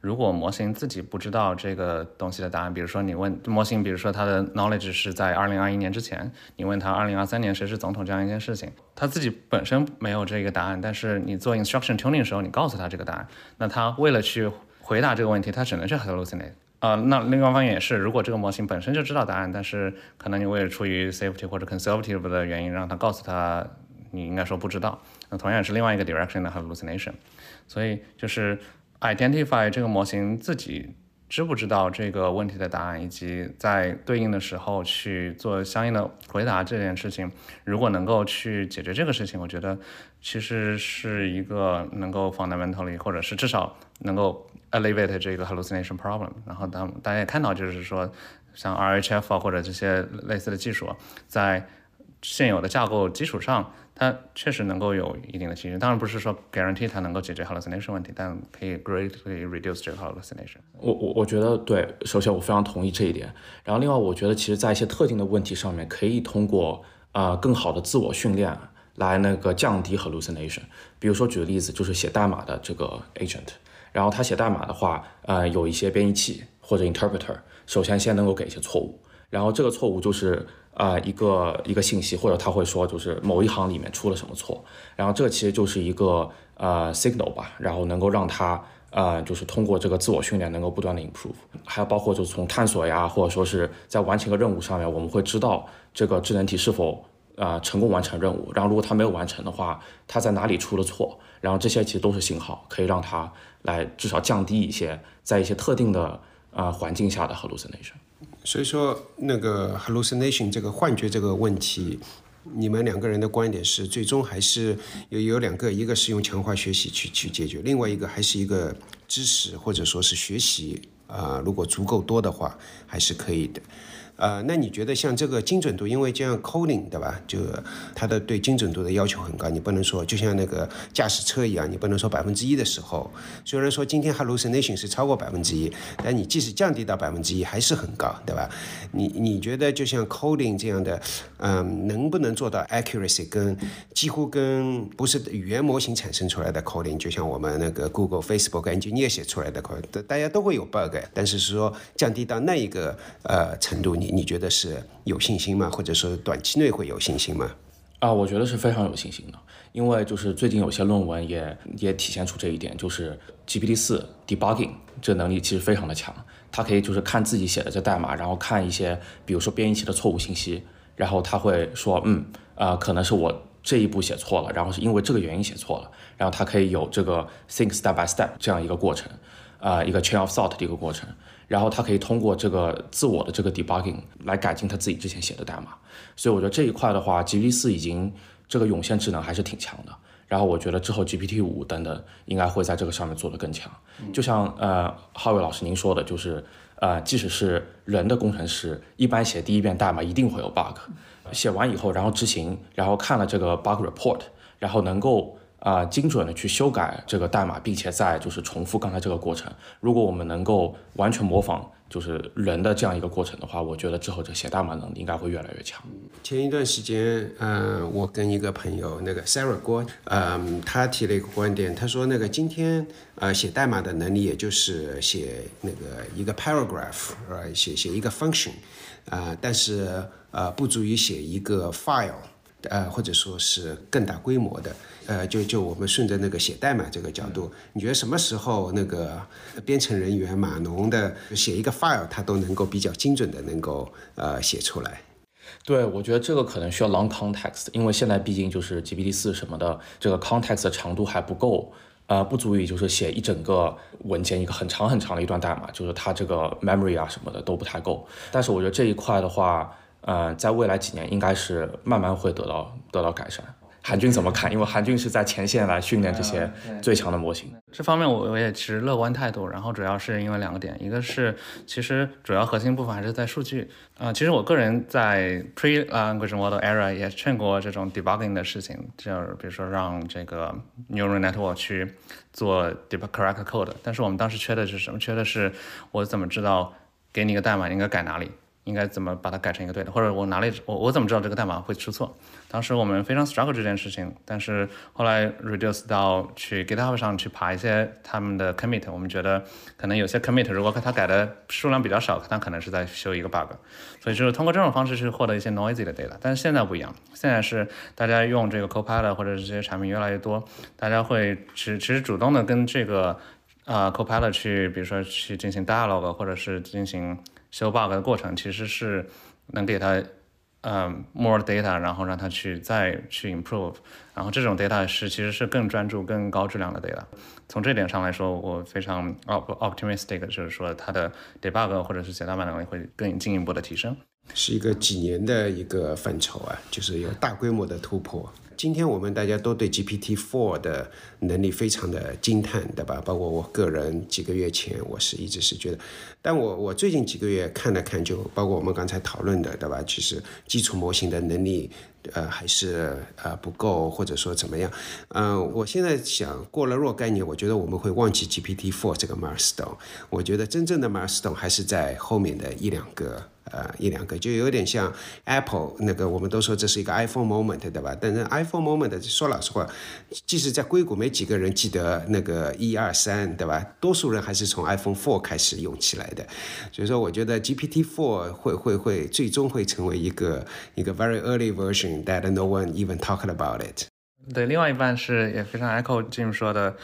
如果模型自己不知道这个东西的答案，比如说你问模型，比如说它的 knowledge 是在二零二一年之前，你问他二零二三年谁是总统这样一件事情，他自己本身没有这个答案，但是你做 instruction tuning 的时候，你告诉他这个答案，那他为了去回答这个问题，他只能去 hallucinate。呃，那另外一方面也是，如果这个模型本身就知道答案，但是可能你为了出于 safety 或者 conservative 的原因，让它告诉他你应该说不知道，那同样也是另外一个 direction 的 hallucination。所以就是 identify 这个模型自己知不知道这个问题的答案，以及在对应的时候去做相应的回答这件事情，如果能够去解决这个事情，我觉得其实是一个能够 fundamentally 或者是至少能够。Alleviate 这个 hallucination problem。然后当大家也看到，就是说像 RHF 啊或者这些类似的技术，在现有的架构基础上，它确实能够有一定的提升。当然不是说 guarantee 它能够解决 hallucination 问题，但可以 greatly reduce 这个 hallucination。我我我觉得对，首先我非常同意这一点。然后另外，我觉得其实在一些特定的问题上面，可以通过啊更好的自我训练来那个降低 hallucination。比如说举个例子，就是写代码的这个 agent，然后他写代码的话，呃有一些编译器或者 interpreter，首先先能够给一些错误，然后这个错误就是。啊，一个一个信息，或者他会说，就是某一行里面出了什么错，然后这其实就是一个呃 signal 吧，然后能够让他呃，就是通过这个自我训练，能够不断的 improve，还有包括就是从探索呀，或者说是在完成一个任务上面，我们会知道这个智能体是否啊成功完成任务，然后如果他没有完成的话，他在哪里出了错，然后这些其实都是信号，可以让他来至少降低一些在一些特定的啊环境下的 hallucination。所以说，那个 hallucination 这个幻觉这个问题，你们两个人的观点是，最终还是有有两个，一个是用强化学习去去解决，另外一个还是一个知识或者说是学习啊，如果足够多的话，还是可以的。呃，那你觉得像这个精准度，因为这样 coding 对吧？就它的对精准度的要求很高，你不能说就像那个驾驶车一样，你不能说百分之一的时候，虽然说今天 hallucination 是超过百分之一，但你即使降低到百分之一还是很高，对吧？你你觉得就像 coding 这样的，嗯，能不能做到 accuracy 跟几乎跟不是语言模型产生出来的 coding，就像我们那个 Google、Facebook engineer 写出来的 code，大家都会有 bug，但是说降低到那一个呃程度，你觉得是有信心吗？或者说短期内会有信心吗？啊，我觉得是非常有信心的，因为就是最近有些论文也也体现出这一点，就是 GPT 四 debugging 这能力其实非常的强，它可以就是看自己写的这代码，然后看一些比如说编译器的错误信息，然后他会说，嗯，啊，可能是我这一步写错了，然后是因为这个原因写错了，然后它可以有这个 think step by step 这样一个过程，啊，一个 chain of thought 的一个过程。然后他可以通过这个自我的这个 debugging 来改进他自己之前写的代码，所以我觉得这一块的话，GPT 四已经这个涌现智能还是挺强的。然后我觉得之后 GPT 五等等应该会在这个上面做得更强。就像呃浩伟老师您说的，就是呃即使是人的工程师，一般写第一遍代码一定会有 bug，写完以后然后执行，然后看了这个 bug report，然后能够。啊，精准的去修改这个代码，并且再就是重复刚才这个过程。如果我们能够完全模仿就是人的这样一个过程的话，我觉得之后这写代码能力应该会越来越强。前一段时间，嗯，我跟一个朋友，那个 Sarah 郭，嗯，他提了一个观点，他说那个今天呃写代码的能力，也就是写那个一个 paragraph，呃，写写一个 function，啊，但是呃不足以写一个 file，呃，或者说是更大规模的。呃，就就我们顺着那个写代码这个角度，你觉得什么时候那个编程人员码农的写一个 file，他都能够比较精准的能够呃写出来？对，我觉得这个可能需要 long context，因为现在毕竟就是 GPT 四什么的，这个 context 的长度还不够，呃，不足以就是写一整个文件一个很长很长的一段代码，就是它这个 memory 啊什么的都不太够。但是我觉得这一块的话，呃，在未来几年应该是慢慢会得到得到改善。韩军怎么看？因为韩军是在前线来训练这些最强的模型。这方面我我也持乐观态度。然后主要是因为两个点，一个是其实主要核心部分还是在数据啊。其实我个人在 pre-language model era 也劝过这种 debugging 的事情，就是比如说让这个 neural network 去做 debug correct code。但是我们当时缺的是什么？缺的是我怎么知道给你一个代码应该改哪里？应该怎么把它改成一个对的？或者我哪里我我怎么知道这个代码会出错？当时我们非常 struggle 这件事情，但是后来 reduce 到去 GitHub 上去爬一些他们的 commit，我们觉得可能有些 commit 如果他改的数量比较少，他可能是在修一个 bug，所以就是通过这种方式去获得一些 noisy 的 data。但是现在不一样，现在是大家用这个 Copilot 或者这些产品越来越多，大家会其其实主动的跟这个呃 Copilot 去，比如说去进行 dialogue 或者是进行修 bug 的过程其实是能给他，嗯，more data，然后让他去再去 improve，然后这种 data 是其实是更专注、更高质量的 data。从这点上来说，我非常 optimistic，就是说它的 debug 或者是写代码能力会更进一步的提升。是一个几年的一个范畴啊，就是有大规模的突破。今天我们大家都对 GPT-4 的能力非常的惊叹，对吧？包括我个人几个月前，我是一直是觉得，但我我最近几个月看了看，就包括我们刚才讨论的，对吧？其实基础模型的能力，呃，还是呃不够，或者说怎么样？嗯，我现在想过了若干年，我觉得我们会忘记 GPT-4 这个 milestone。我觉得真正的 milestone 还是在后面的一两个。呃，一两个就有点像 Apple 那个，我们都说这是一个 iPhone moment，对吧？但是 iPhone moment 说老实话，即使在硅谷没几个人记得那个一二三，对吧？多数人还是从 iPhone Four 开始用起来的。所以说，我觉得 GPT Four 会会会最终会成为一个一个 very early version that no one even talked about it。对，另外一半是也非常 echo Jim 说的，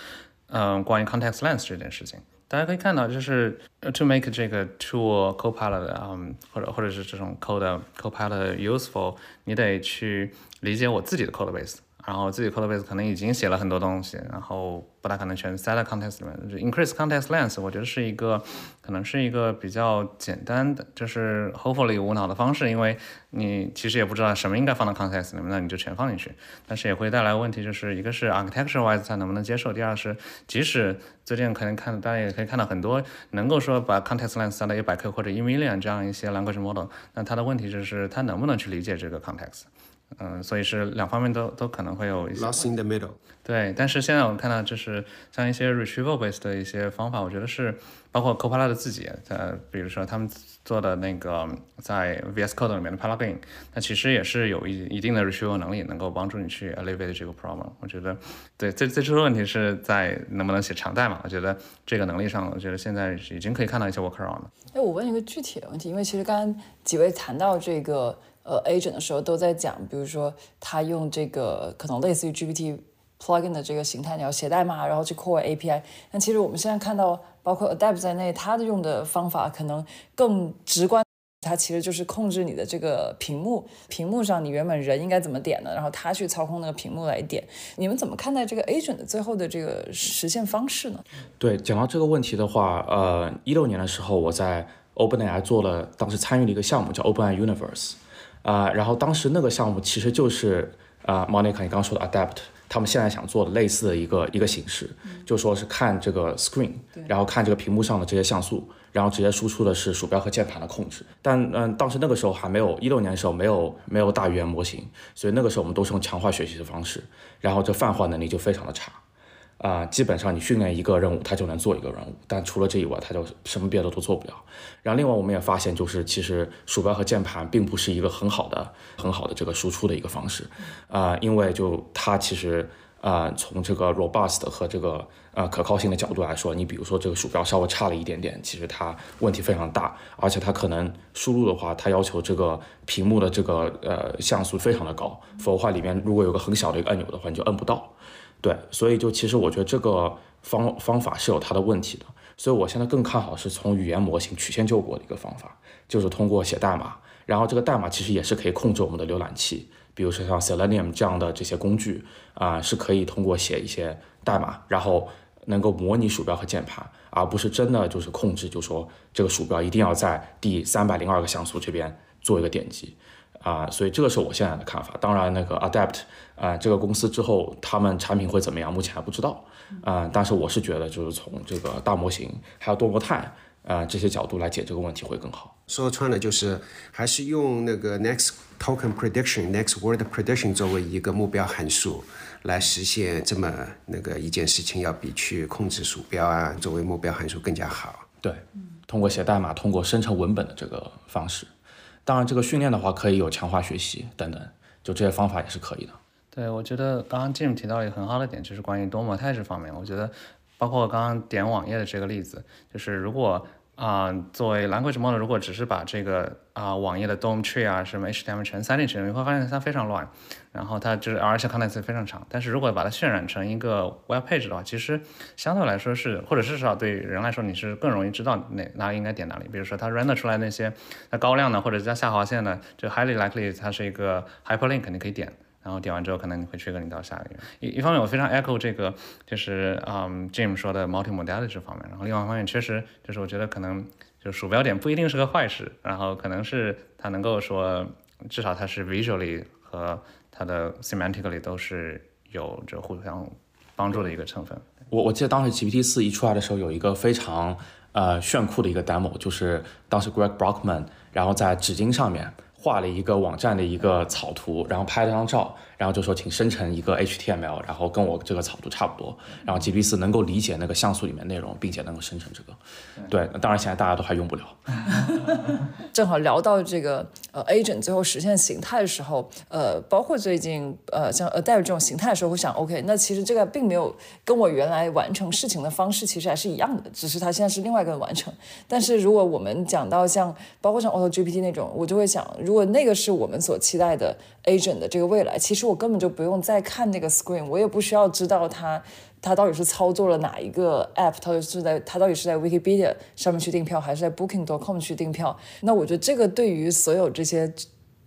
嗯，关于 context lens 这件事情。大家可以看到，就是呃 to make 这个 tool copilot，嗯，或者或者是这种 code copilot useful，你得去理解我自己的 code base。然后自己 code base 可能已经写了很多东西，然后不大可能全塞在 context 里面。就 increase context length 我觉得是一个，可能是一个比较简单的，就是 hopefully 无脑的方式，因为你其实也不知道什么应该放到 context 里面，那你就全放进去。但是也会带来问题，就是一个是 architecture wise 它能不能接受，第二是即使最近可能看大家也可以看到很多能够说把 context length 塞到一百 K 或者一 million 这样一些 language model，那它的问题就是它能不能去理解这个 context。嗯，所以是两方面都都可能会有一些。Lost in the middle。对，但是现在我们看到就是像一些 retrieval based 的一些方法，我觉得是包括 Copilot 自己，呃，比如说他们做的那个在 VS Code 里面的 plugin，那其实也是有一一定的 retrieval 能力，能够帮助你去 alleviate 这个 problem。我觉得，对，最最初的问题是在能不能写长代码。我觉得这个能力上，我觉得现在已经可以看到一些 workaround 了。哎，我问一个具体的问题，因为其实刚刚几位谈到这个。呃，agent 的时候都在讲，比如说他用这个可能类似于 GPT plugin 的这个形态，你要写代码，然后去 call API。但其实我们现在看到，包括 Adapt 在内，它的用的方法可能更直观，它其实就是控制你的这个屏幕，屏幕上你原本人应该怎么点的，然后它去操控那个屏幕来点。你们怎么看待这个 agent 的最后的这个实现方式呢？对，讲到这个问题的话，呃，一六年的时候我在 OpenAI 做了，当时参与了一个项目叫 OpenAI Universe。啊，然后当时那个项目其实就是啊，Monica 你刚刚说的 Adapt，他们现在想做的类似的一个一个形式，就说是看这个 screen，然后看这个屏幕上的这些像素，然后直接输出的是鼠标和键盘的控制。但嗯，当时那个时候还没有一六年的时候没有没有大语言模型，所以那个时候我们都是用强化学习的方式，然后这泛化能力就非常的差。啊，基本上你训练一个任务，它就能做一个任务，但除了这以外，它就什么别的都做不了。然后另外我们也发现，就是其实鼠标和键盘并不是一个很好的、很好的这个输出的一个方式，啊，因为就它其实啊，从这个 robust 和这个呃可靠性的角度来说，你比如说这个鼠标稍微差了一点点，其实它问题非常大，而且它可能输入的话，它要求这个屏幕的这个呃像素非常的高，否则话里面如果有个很小的一个按钮的话，你就摁不到。对，所以就其实我觉得这个方方法是有它的问题的，所以我现在更看好是从语言模型曲线救国的一个方法，就是通过写代码，然后这个代码其实也是可以控制我们的浏览器，比如说像 Selenium 这样的这些工具啊，是可以通过写一些代码，然后能够模拟鼠标和键盘，而不是真的就是控制，就说这个鼠标一定要在第三百零二个像素这边做一个点击。啊，所以这个是我现在的看法。当然，那个 Adapt 啊，这个公司之后他们产品会怎么样，目前还不知道。啊，但是我是觉得，就是从这个大模型还有多模态啊这些角度来解这个问题会更好。说穿了就是还是用那个 Next Token Prediction、Next Word Prediction 作为一个目标函数来实现这么那个一件事情，要比去控制鼠标啊作为目标函数更加好。对，通过写代码，通过生成文本的这个方式。当然，这个训练的话可以有强化学习等等，就这些方法也是可以的。对，我觉得刚刚 Jim 提到一个很好的点，就是关于多模态这方面。我觉得，包括刚刚点网页的这个例子，就是如果。啊，作为 language model，如果只是把这个啊网页的 DOM tree 啊什么 HTML 全塞进去，你会发现它非常乱，然后它就是而且 context 非常长。但是如果把它渲染成一个 web page 的话，其实相对来说是，或者至少对于人来说，你是更容易知道哪哪里应该点哪里。比如说它 render 出来那些它高亮的或者加下划线的，就 highly likely 它是一个 hyperlink，你可以点。然后点完之后，可能你会 trigger 你到下一个。一一方面，我非常 echo 这个，就是嗯 Jim 说的 multimodality 这方面。然后另外一方面，确实就是我觉得可能就鼠标点不一定是个坏事，然后可能是它能够说，至少它是 visually 和它的 semantically 都是有着互相帮助的一个成分。我我记得当时 GPT 四一出来的时候，有一个非常呃炫酷的一个 demo，就是当时 Greg Brockman 然后在纸巾上面画了一个网站的一个草图，然后拍了张照。然后就说，请生成一个 HTML，然后跟我这个草图差不多。然后 GPT 四能够理解那个像素里面内容，并且能够生成这个。对，当然现在大家都还用不了。正好聊到这个呃 agent 最后实现形态的时候，呃，包括最近呃像 Adapt 这种形态的时候，会想 OK，那其实这个并没有跟我原来完成事情的方式其实还是一样的，只是它现在是另外一个完成。但是如果我们讲到像包括像 Auto GPT 那种，我就会想，如果那个是我们所期待的 agent 的这个未来，其实我根本就不用再看那个 screen，我也不需要知道它它到底是操作了哪一个 app，它是在它到底是在 Wikipedia 上面去订票，还是在 Booking.com 去订票。那我觉得这个对于所有这些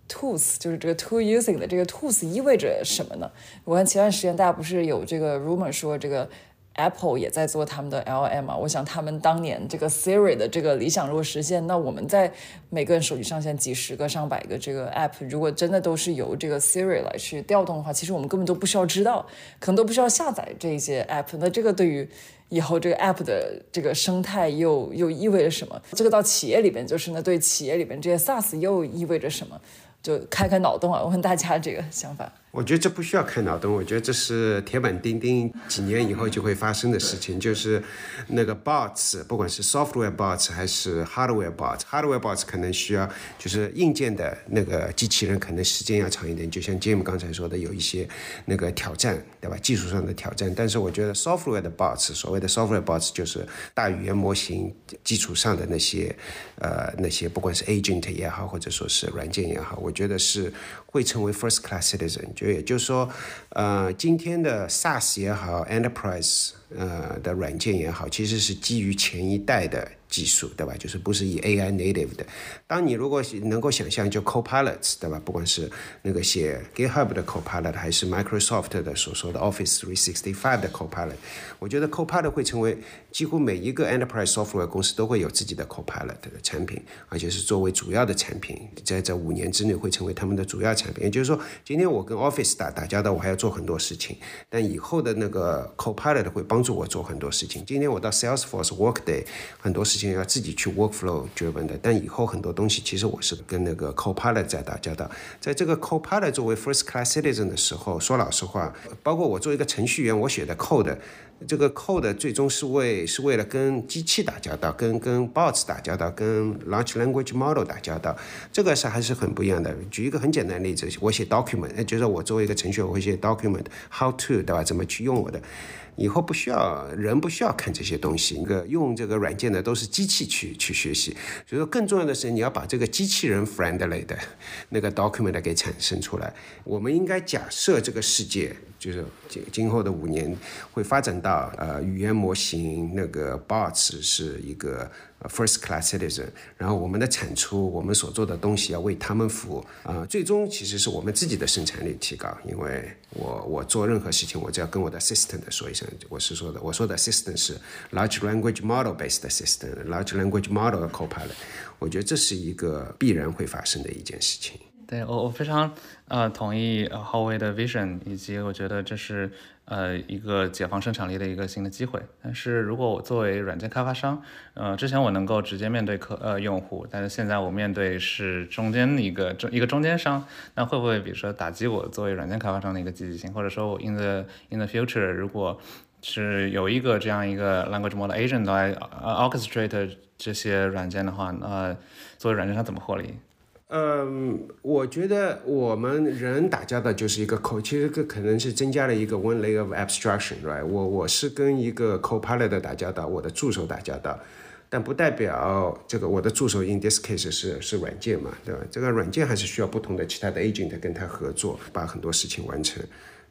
tools，就是这个 tool using 的这个 tools 意味着什么呢？我看前段时间大家不是有这个 rumor 说这个。Apple 也在做他们的 LM 啊，我想他们当年这个 Siri 的这个理想如果实现，那我们在每个人手机上现几十个、上百个这个 App，如果真的都是由这个 Siri 来去调动的话，其实我们根本都不需要知道，可能都不需要下载这些 App。那这个对于以后这个 App 的这个生态又又意味着什么？这个到企业里边就是呢对企业里边这些 SaaS 又意味着什么？就开开脑洞啊，问大家这个想法。我觉得这不需要开脑洞，我觉得这是铁板钉钉，几年以后就会发生的事情。就是那个 bots，不管是 software bots 还是 hardware bots，hardware bots 可能需要就是硬件的那个机器人，可能时间要长一点。就像 Jim 刚才说的，有一些那个挑战，对吧？技术上的挑战。但是我觉得 software 的 bots，所谓的 software bots 就是大语言模型基础上的那些呃那些，不管是 agent 也好，或者说是软件也好，我觉得是会成为 first class citizen 就。也就是说，呃，今天的 SaaS 也好，Enterprise 呃的软件也好，其实是基于前一代的。技术对吧？就是不是以 AI native 的。当你如果能够想象，就 Copilots 对吧？不管是那个写 GitHub 的 Copilot，还是 Microsoft 的所说的 Office 365的 Copilot，我觉得 Copilot 会成为几乎每一个 Enterprise Software 公司都会有自己的 Copilot 的产品，而且是作为主要的产品，在这五年之内会成为他们的主要产品。也就是说，今天我跟 Office 打打交道，我还要做很多事情，但以后的那个 Copilot 会帮助我做很多事情。今天我到 Salesforce Workday 很多事情。要自己去 workflow driven 的，但以后很多东西其实我是跟那个 copilot 在打交道。在这个 copilot 作为 first class citizen 的时候，说老实话，包括我作为一个程序员，我写的 code，这个 code 最终是为是为了跟机器打交道，跟跟 bots 打交道，跟 large language model 打交道，这个是还是很不一样的。举一个很简单的例子，我写 document，就是我作为一个程序员，我会写 document，how to 对吧？怎么去用我的？以后不需要人不需要看这些东西，那个用这个软件的都是机器去去学习。所以说更重要的是你要把这个机器人 friendly 的 那个 document 给产生出来。我们应该假设这个世界就是今今后的五年会发展到呃语言模型那个 bots 是一个。First class citizen，然后我们的产出，我们所做的东西要为他们服务啊。最终其实是我们自己的生产力提高，因为我我做任何事情，我只要跟我的 assistant 说一声，我是说的，我说的 assistant 是 large language model based assistant，large language model 的 copilot。我觉得这是一个必然会发生的一件事情。对我我非常呃同意呃浩威的 vision，以及我觉得这是。呃，一个解放生产力的一个新的机会。但是如果我作为软件开发商，呃，之前我能够直接面对客呃用户，但是现在我面对是中间一个中一个中间商，那会不会比如说打击我作为软件开发商的一个积极性？或者说我 in the in the future，如果是有一个这样一个 language model agent 来 orchestrate 这些软件的话，那作为软件商怎么获利？嗯，我觉得我们人打交道就是一个 co，其实这可能是增加了一个 one layer of abstraction，right？我我是跟一个 copilot 打交道，我的助手打交道，但不代表这个我的助手 in this case 是是软件嘛，对吧？这个软件还是需要不同的其他的 agent 跟他合作，把很多事情完成。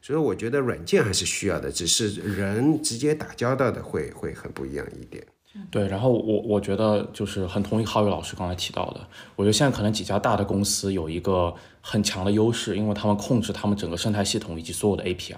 所以我觉得软件还是需要的，只是人直接打交道的会会很不一样一点。对，然后我我觉得就是很同意浩宇老师刚才提到的，我觉得现在可能几家大的公司有一个很强的优势，因为他们控制他们整个生态系统以及所有的 API。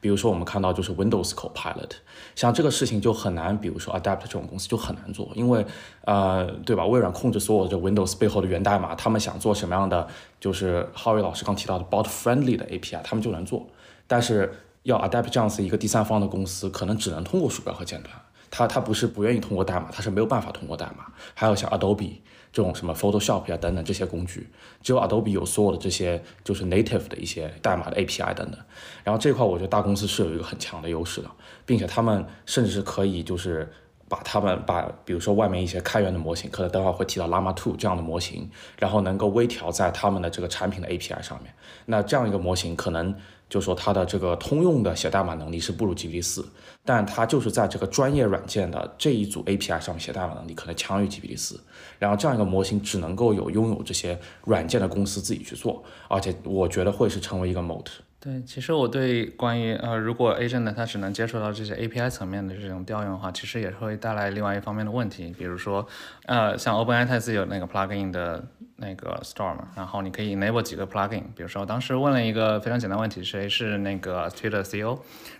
比如说我们看到就是 Windows Copilot，像这个事情就很难，比如说 Adapt 这种公司就很难做，因为呃，对吧？微软控制所有的 Windows 背后的源代码，他们想做什么样的，就是浩宇老师刚提到的 Bot Friendly 的 API，他们就能做，但是要 Adapt 这样子一个第三方的公司，可能只能通过鼠标和键盘。他他不是不愿意通过代码，他是没有办法通过代码。还有像 Adobe 这种什么 Photoshop 啊等等这些工具，只有 Adobe 有所有的这些就是 native 的一些代码的 API 等等。然后这块我觉得大公司是有一个很强的优势的，并且他们甚至是可以就是把他们把比如说外面一些开源的模型，可能等会儿会提到 Llama 2这样的模型，然后能够微调在他们的这个产品的 API 上面。那这样一个模型可能。就说它的这个通用的写代码能力是不如 GPT 四，但它就是在这个专业软件的这一组 API 上面写代码能力可能强于 GPT 四。然后这样一个模型只能够有拥有这些软件的公司自己去做，而且我觉得会是成为一个 mode。对，其实我对关于呃，如果 agent 它只能接触到这些 API 层面的这种调用的话，其实也会带来另外一方面的问题。比如说，呃，像 OpenAI 它自己有那个 plugin 的那个 store 嘛，然后你可以 enable 几个 plugin。比如说，当时问了一个非常简单问题，谁是那个 Twitter CEO？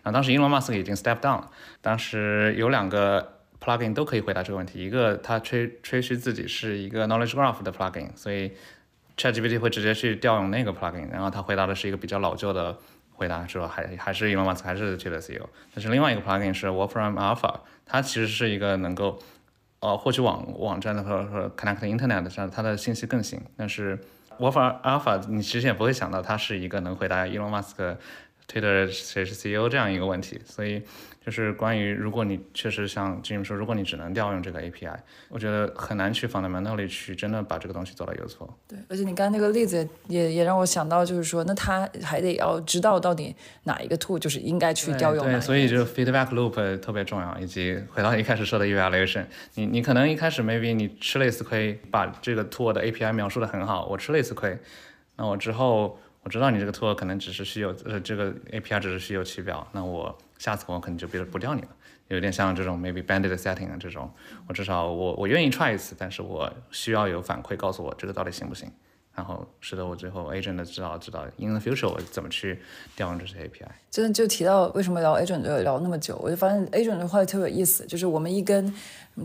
然后当时 Elon Musk 已经 step down，当时有两个 plugin 都可以回答这个问题。一个他吹吹嘘自己是一个 knowledge graph 的 plugin，所以 ChatGPT 会直接去调用那个 plugin，然后他回答的是一个比较老旧的回答，说还还是 Elon Musk 还是 Twitter CEO。但是另外一个 plugin 是 Wolfram Alpha，它其实是一个能够呃获取网网站的和和 connect internet 上它的信息更新。但是 Wolfram Alpha 你其实也不会想到它是一个能回答 Elon Musk Twitter 谁是 CEO 这样一个问题，所以。就是关于，如果你确实像 Jim 说，如果你只能调用这个 API，我觉得很难去 fundamentally 去真的把这个东西做到 useful。对，而且你刚才那个例子也也让我想到，就是说，那他还得要知道到底哪一个 tool 就是应该去调用。对，所以就 feedback loop 特别重要，以及回到一开始说的 evaluation，你你可能一开始 maybe 你吃了一次亏，把这个 tool 的 API 描述的很好，我吃了一次亏，那我之后我知道你这个 tool 可能只是虚有，呃，这个 API 只是虚有其表，那我。下次我可能就别不掉你了，有点像这种 maybe banded setting 啊这种，我至少我我愿意 try 一次，但是我需要有反馈告诉我这个到底行不行。然后使得我最后 agent 的知道知道 in the future 我怎么去调用这些 API。真的就提到为什么聊 agent 就聊那么久，我就发现 agent 的话特别有意思，就是我们一跟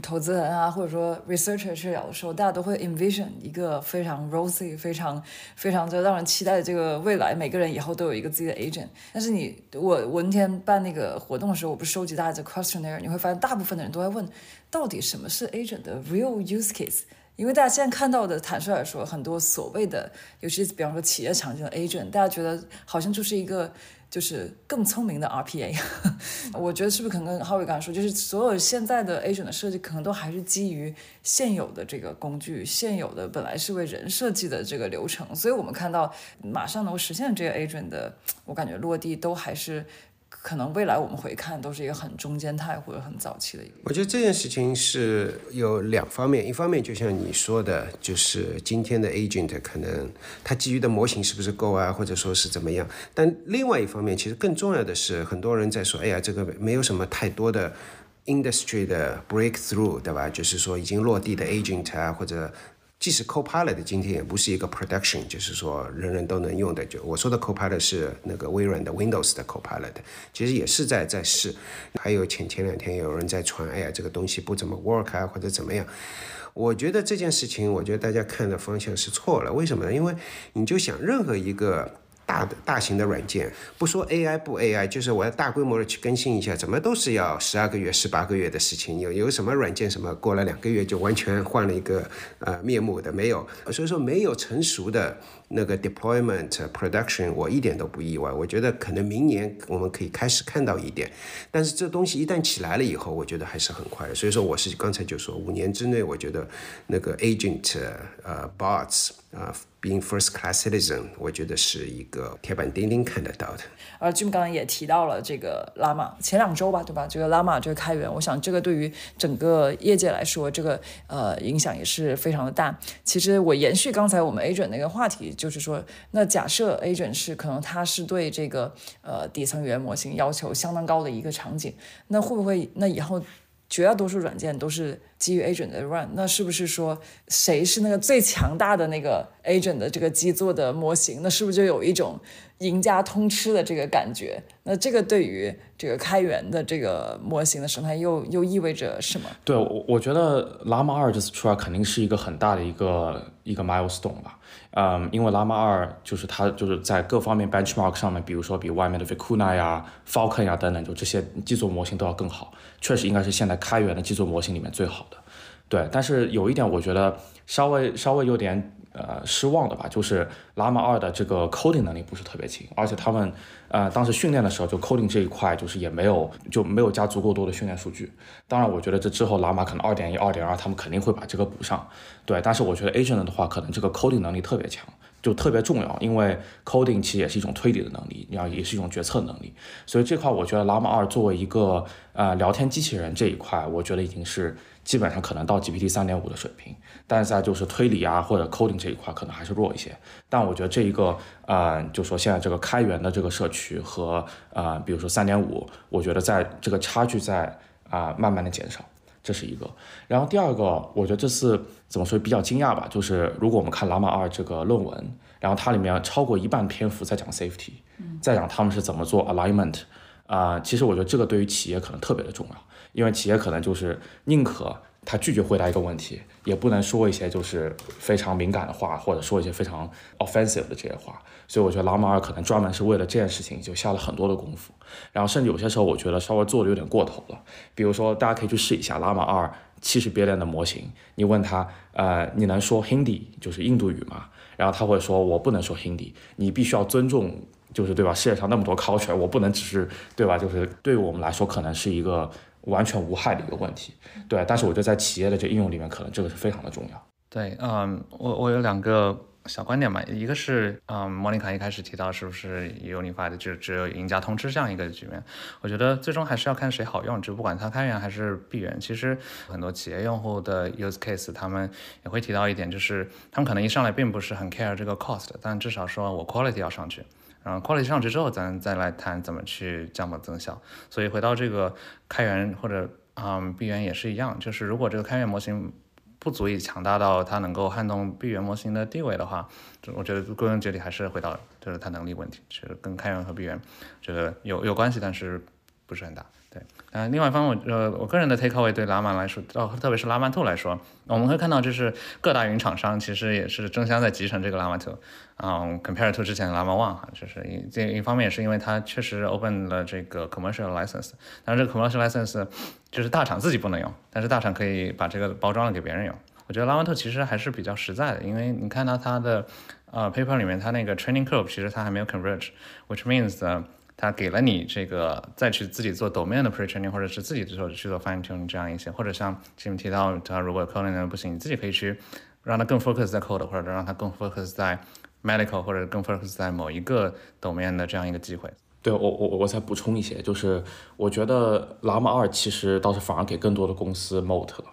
投资人啊或者说 researcher 去聊的时候，大家都会 envision 一个非常 rosy、非常非常就让人期待的这个未来，每个人以后都有一个自己的 agent。但是你我我那天办那个活动的时候，我不是收集大家的 questionnaire，你会发现大部分的人都在问，到底什么是 agent 的 real use case。因为大家现在看到的，坦率来说，很多所谓的，尤其是比方说企业场景的 agent，大家觉得好像就是一个就是更聪明的 RPA。我觉得是不是可能跟浩伟刚才说，就是所有现在的 agent 的设计，可能都还是基于现有的这个工具，现有的本来是为人设计的这个流程，所以我们看到马上能够实现这个 agent 的，我感觉落地都还是。可能未来我们回看都是一个很中间态或者很早期的一个。我觉得这件事情是有两方面，一方面就像你说的，就是今天的 agent 可能它基于的模型是不是够啊，或者说是怎么样。但另外一方面，其实更重要的是，很多人在说，哎呀，这个没有什么太多的 industry 的 breakthrough，对吧？就是说已经落地的 agent 啊，或者。即使 Copilot 今天也不是一个 production，就是说人人都能用的。就我说的 Copilot 是那个微软的 Windows 的 Copilot，其实也是在在试。还有前前两天有人在传，哎呀，这个东西不怎么 work 啊，或者怎么样。我觉得这件事情，我觉得大家看的方向是错了。为什么呢？因为你就想任何一个。大的大型的软件，不说 AI 不 AI，就是我要大规模的去更新一下，怎么都是要十二个月、十八个月的事情。有有什么软件什么过了两个月就完全换了一个呃面目的没有？所以说没有成熟的那个 deployment production，我一点都不意外。我觉得可能明年我们可以开始看到一点，但是这东西一旦起来了以后，我觉得还是很快的。所以说我是刚才就说五年之内，我觉得那个 agent 呃 bots 啊。Being first class citizen，我觉得是一个铁板钉钉看得到的。而 Jim 刚刚也提到了这个拉玛，前两周吧，对吧？这个拉玛这个开源，我想这个对于整个业界来说，这个呃影响也是非常的大。其实我延续刚才我们 agent 那个话题，就是说，那假设 agent 是可能它是对这个呃底层语言模型要求相当高的一个场景，那会不会那以后？绝大多数软件都是基于 agent 的 run，那是不是说谁是那个最强大的那个 agent 的这个基座的模型？那是不是就有一种赢家通吃的这个感觉？那这个对于这个开源的这个模型的生态又又意味着什么？对我，我觉得 l a m a 二这次出来肯定是一个很大的一个一个 milestone 吧。嗯，因为 Llama 二就是它就是在各方面 benchmark 上面，比如说比外面的 Vicuna 呀、Falcon 呀等等，就这些基座模型都要更好，确实应该是现在开源的基座模型里面最好的。对，但是有一点我觉得稍微稍微有点。呃，失望的吧，就是 Llama 二的这个 coding 能力不是特别强，而且他们呃当时训练的时候，就 coding 这一块就是也没有就没有加足够多的训练数据。当然，我觉得这之后 Llama 可能二点一、二点二，他们肯定会把这个补上。对，但是我觉得 Agent 的话，可能这个 coding 能力特别强，就特别重要，因为 coding 其实也是一种推理的能力，然后也是一种决策能力。所以这块我觉得 Llama 二作为一个呃聊天机器人这一块，我觉得已经是。基本上可能到 GPT 三点五的水平，但是在就是推理啊或者 coding 这一块可能还是弱一些。但我觉得这一个呃，就说现在这个开源的这个社区和呃，比如说三点五，我觉得在这个差距在啊慢慢的减少，这是一个。然后第二个，我觉得这次怎么说比较惊讶吧，就是如果我们看 llama 二这个论文，然后它里面超过一半篇幅在讲 safety，在讲他们是怎么做 alignment，啊，其实我觉得这个对于企业可能特别的重要。因为企业可能就是宁可他拒绝回答一个问题，也不能说一些就是非常敏感的话，或者说一些非常 offensive 的这些话。所以我觉得 Lama 二可能专门是为了这件事情就下了很多的功夫。然后甚至有些时候我觉得稍微做的有点过头了。比如说大家可以去试一下 Lama 二七十变量的模型，你问他，呃，你能说 Hindi 就是印度语吗？然后他会说，我不能说 Hindi。你必须要尊重，就是对吧？世界上那么多 culture，我不能只是对吧？就是对我们来说，可能是一个。完全无害的一个问题，对。但是我觉得在企业的这应用里面，可能这个是非常的重要。对，嗯，我我有两个小观点嘛，一个是，嗯，莫妮卡一开始提到是不是 Unified 就只有赢家通吃这样一个局面？我觉得最终还是要看谁好用，就不管它开源还是闭源。其实很多企业用户的 use case，他们也会提到一点，就是他们可能一上来并不是很 care 这个 cost，但至少说我 quality 要上去。然后跨了一上去之后，咱再来谈怎么去降本增效。所以回到这个开源或者嗯闭源也是一样，就是如果这个开源模型不足以强大到它能够撼动闭源模型的地位的话，我觉得归根结底还是回到就是它能力问题，其实跟开源和闭源这个有有关系，但是不是很大。对，嗯，另外一方面，我呃，我个人的 takeaway 对拉曼来说，哦，特别是拉曼兔来说，我们会看到，就是各大云厂商其实也是争相在集成这个拉曼兔，嗯，compare to 之前的拉曼 one 哈，就是一这一方面也是因为它确实 open 了这个 commercial license，但是这个 commercial license 就是大厂自己不能用，但是大厂可以把这个包装了给别人用。我觉得拉曼兔其实还是比较实在的，因为你看到它的呃 paper 里面，它那个 training curve 其实它还没有 converge，which means 他给了你这个再去自己做 domain 的 pretraining，或者是自己做去做 fine tuning 这样一些，或者像前面提到，他如果 coding 不行，你自己可以去让他更 focus 在 code，或者让他更 focus 在 medical，或者更 focus 在某一个 domain 的这样一个机会。对我我我再补充一些，就是我觉得 Llama 二其实倒是反而给更多的公司 moat 了，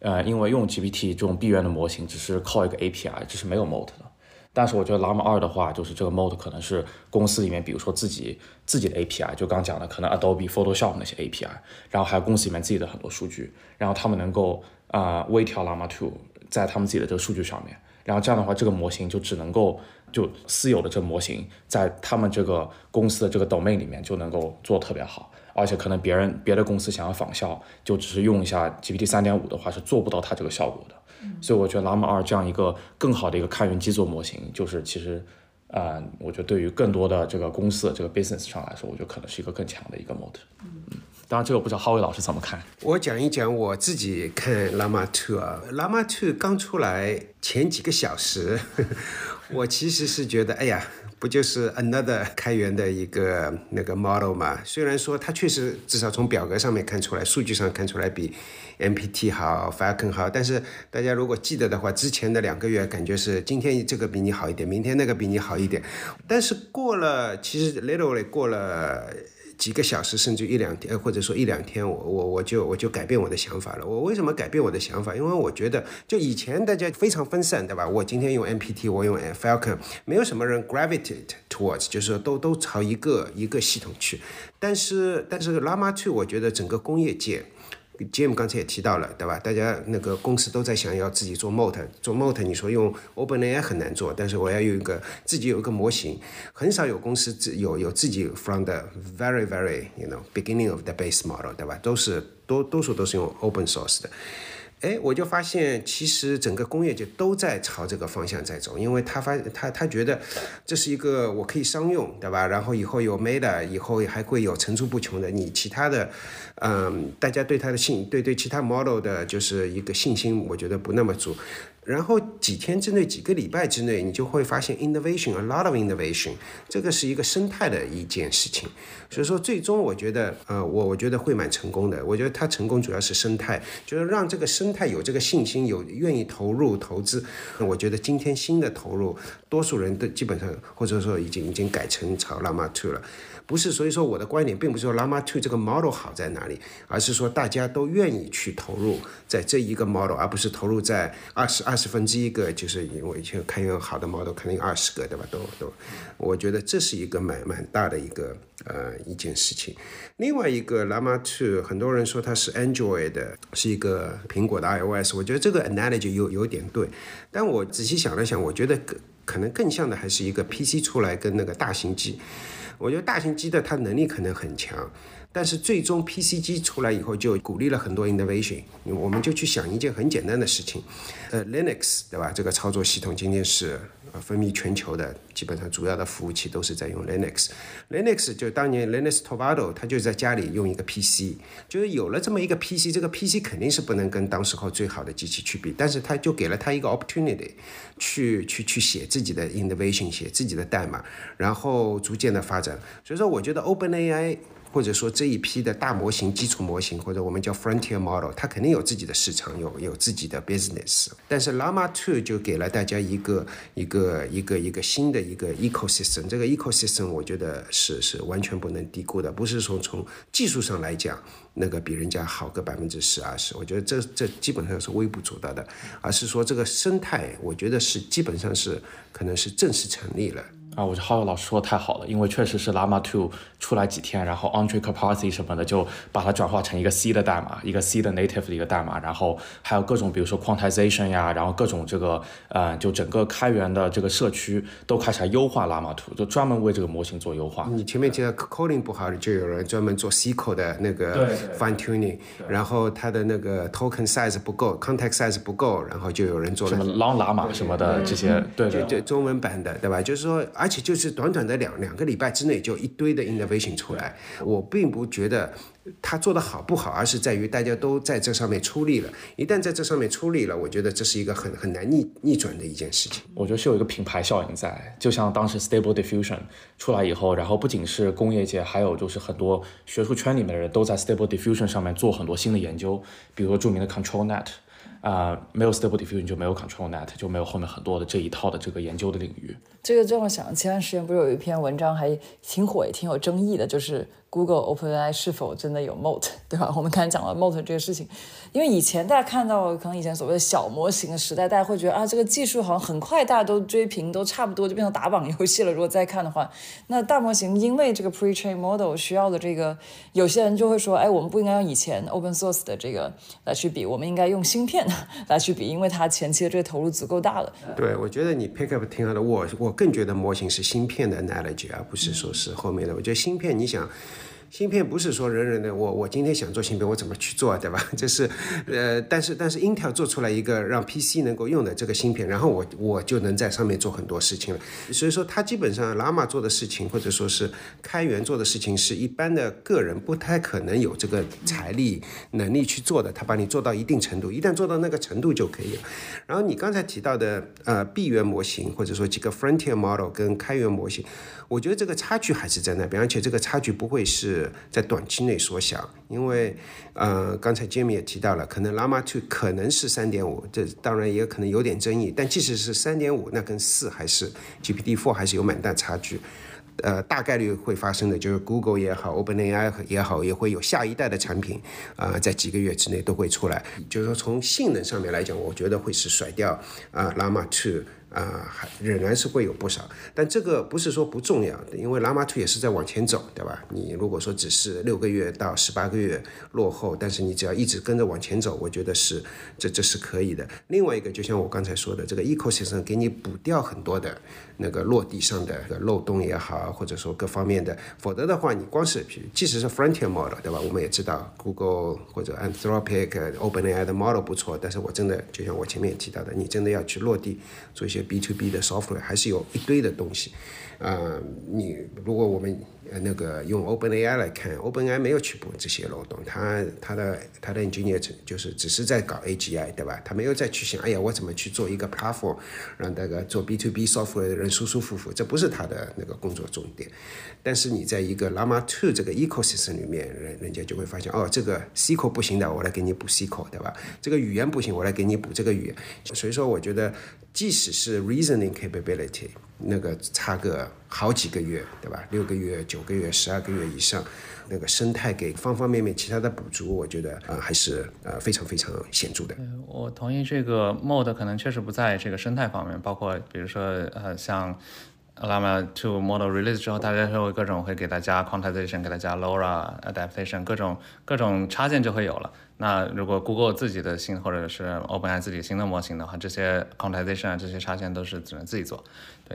呃，因为用 GPT 这种闭源的模型只是靠一个 API，这是没有 moat 的。但是我觉得 Llama 二的话，就是这个 mode 可能是公司里面，比如说自己自己的 API，就刚讲的，可能 Adobe Photoshop 那些 API，然后还有公司里面自己的很多数据，然后他们能够啊微调 LAMA two 在他们自己的这个数据上面，然后这样的话，这个模型就只能够就私有的这个模型，在他们这个公司的这个 domain 里面就能够做特别好，而且可能别人别的公司想要仿效，就只是用一下 GPT 三点五的话，是做不到它这个效果的。所以我觉得 Llama 二这样一个更好的一个开源基座模型，就是其实，呃，我觉得对于更多的这个公司的这个 business 上来说，我觉得可能是一个更强的一个 mode。嗯，当然这个不知道浩伟老师怎么看。我讲一讲我自己看 Llama two 啊，Llama two 刚出来前几个小时，我其实是觉得，哎呀。不就是 another 开源的一个那个 model 嘛？虽然说它确实至少从表格上面看出来，数据上看出来比 MPT 好，Falcon 好，但是大家如果记得的话，之前的两个月感觉是今天这个比你好一点，明天那个比你好一点，但是过了，其实 literally 过了。几个小时，甚至一两天，或者说一两天，我我我就我就改变我的想法了。我为什么改变我的想法？因为我觉得，就以前大家非常分散，对吧？我今天用 MPT，我用 Falcon，没有什么人 gravitate towards，就是都都朝一个一个系统去。但是但是 Llama 2，我觉得整个工业界。Jim 刚才也提到了，对吧？大家那个公司都在想要自己做 MOT，做 MOT，你说用 OpenAI 很难做，但是我要有一个自己有一个模型，很少有公司自有有自己 from the very very you know beginning of the base model，对吧？都是多多数都是用 open source 的。哎，我就发现，其实整个工业界都在朝这个方向在走，因为他发他他觉得这是一个我可以商用，对吧？然后以后有 made 以后还会有层出不穷的。你其他的，嗯，大家对他的信对对其他 model 的就是一个信心，我觉得不那么足。然后几天之内，几个礼拜之内，你就会发现 innovation，a lot of innovation，这个是一个生态的一件事情。所以说，最终我觉得，呃，我我觉得会蛮成功的。我觉得它成功主要是生态，就是让这个生态有这个信心，有愿意投入投资。我觉得今天新的投入，多数人都基本上或者说已经已经改成炒 Llama 2了。不是，所以说我的观点并不是说 Llama 2这个 model 好在哪里，而是说大家都愿意去投入在这一个 model，而不是投入在二十二十分之一个，就是因为以前开源好的 model 可能有二十个，对吧？都都，我觉得这是一个蛮蛮大的一个呃一件事情。另外一个 Llama 2，很多人说它是 Android 的，是一个苹果的 iOS，我觉得这个 analogy 有有点对，但我仔细想了想，我觉得可可能更像的还是一个 PC 出来跟那个大型机。我觉得大型机的它能力可能很强，但是最终 PC 机出来以后就鼓励了很多 innovation。我们就去想一件很简单的事情，呃，Linux 对吧？这个操作系统今天是啊风靡全球的，基本上主要的服务器都是在用 Linux。Linux 就当年 Linus Torvalds 他就在家里用一个 PC，就是有了这么一个 PC，这个 PC 肯定是不能跟当时候最好的机器去比，但是他就给了他一个 opportunity，去去去写自己的 innovation，写自己的代码，然后逐渐的发展。所以说，我觉得 OpenAI 或者说这一批的大模型、基础模型，或者我们叫 frontier model，它肯定有自己的市场，有有自己的 business。但是 Llama 2就给了大家一个一个一个一个新的一个 ecosystem。这个 ecosystem 我觉得是是完全不能低估的，不是说从技术上来讲那个比人家好个百分之十二十，我觉得这这基本上是微不足道的，而是说这个生态，我觉得是基本上是可能是正式成立了。啊，我觉得浩浩老师说的太好了，因为确实是 Llama 2出来几天，然后 Andre Karpathy 什么的就把它转化成一个 C 的代码，一个 C 的 native 的一个代码，然后还有各种比如说 quantization 呀，然后各种这个呃，就整个开源的这个社区都开始来优化 Llama 2，就专门为这个模型做优化。你前面提到 coding 不好，就有人专门做 SQL 的那个 fine tuning，然后它的那个 token size 不够，context size 不够，然后就有人做什么 long llama 什么的这些，对对对，中文版的对吧？就是说。而且就是短短的两两个礼拜之内，就一堆的 innovation 出来。我并不觉得他做的好不好，而是在于大家都在这上面出力了。一旦在这上面出力了，我觉得这是一个很很难逆逆转的一件事情。我觉得是有一个品牌效应在，就像当时 Stable Diffusion 出来以后，然后不仅是工业界，还有就是很多学术圈里面的人都在 Stable Diffusion 上面做很多新的研究，比如说著名的 ControlNet。啊，没有 Stable Diffusion 就没有 ControlNet，就没有后面很多的这一套的这个研究的领域。这个这么想，前段时间不是有一篇文章还挺火，也挺有争议的，就是 Google OpenAI 是否真的有 Moat，对吧？我们刚才讲了 Moat 这个事情，因为以前大家看到可能以前所谓的小模型的时代，大家会觉得啊，这个技术好像很快，大家都追平，都差不多就变成打榜游戏了。如果再看的话，那大模型因为这个 Pre-train Model 需要的这个，有些人就会说，哎，我们不应该用以前 Open Source 的这个来去比，我们应该用芯片 来去比，因为它前期的这个投入足够大了。对，我觉得你 pick up 挺好的，我我。更觉得模型是芯片的 analogy，而不是说是后面的。我觉得芯片，你想。芯片不是说人人的，我我今天想做芯片，我怎么去做，对吧？这是，呃，但是但是，Intel 做出来一个让 PC 能够用的这个芯片，然后我我就能在上面做很多事情了。所以说，它基本上 Llama 做的事情，或者说是开源做的事情，是一般的个人不太可能有这个财力能力去做的。它把你做到一定程度，一旦做到那个程度就可以了。然后你刚才提到的呃闭源模型，或者说几个 frontier model 跟开源模型，我觉得这个差距还是在那边，而且这个差距不会是。在短期内缩小，因为，呃，刚才 Jimmy 也提到了，可能 Llama 2可能是三点五，这当然也可能有点争议。但即使是三点五，那跟四还是 GPT-4 还是有蛮大差距。呃，大概率会发生的就是 Google 也好，OpenAI 也好，也会有下一代的产品，啊，在几个月之内都会出来。就是说从性能上面来讲，我觉得会是甩掉啊 Llama 2。啊，还仍然是会有不少，但这个不是说不重要的，因为 Llama 2也是在往前走，对吧？你如果说只是六个月到十八个月落后，但是你只要一直跟着往前走，我觉得是这这是可以的。另外一个，就像我刚才说的，这个 ecosystem 给你补掉很多的那个落地上的漏洞也好，或者说各方面的，否则的话，你光是即使是 frontier model，对吧？我们也知道 Google 或者 Anthropic、OpenAI 的 model 不错，但是我真的就像我前面提到的，你真的要去落地做一些。B to B 的 software 还是有一堆的东西，啊，你如果我们。呃，那个用 OpenAI 来看，OpenAI 没有去补这些漏洞，它它的它的 engineer 就是只是在搞 AGI，对吧？他没有再去想，哎呀，我怎么去做一个 platform，让那个做 B to B software 的人舒舒服服，这不是他的那个工作重点。但是你在一个 Llama 2这个 ecosystem 里面，人人家就会发现，哦，这个 SQL 不行的，我来给你补 SQL，对吧？这个语言不行，我来给你补这个语言。所以说，我觉得即使是 reasoning capability。那个差个好几个月，对吧？六个月、九个月、十二个月以上，那个生态给方方面面其他的补足，我觉得啊还是呃非常非常显著的。我同意这个 mode 可能确实不在这个生态方面，包括比如说呃像 Llama 2 model release 之后，大家会各种会给它加 quantization，给它加 LoRa adaptation，各种各种插件就会有了。那如果 Google 自己的新或者是 OpenAI 自己新的模型的话，这些 quantization 啊这些插件都是只能自己做。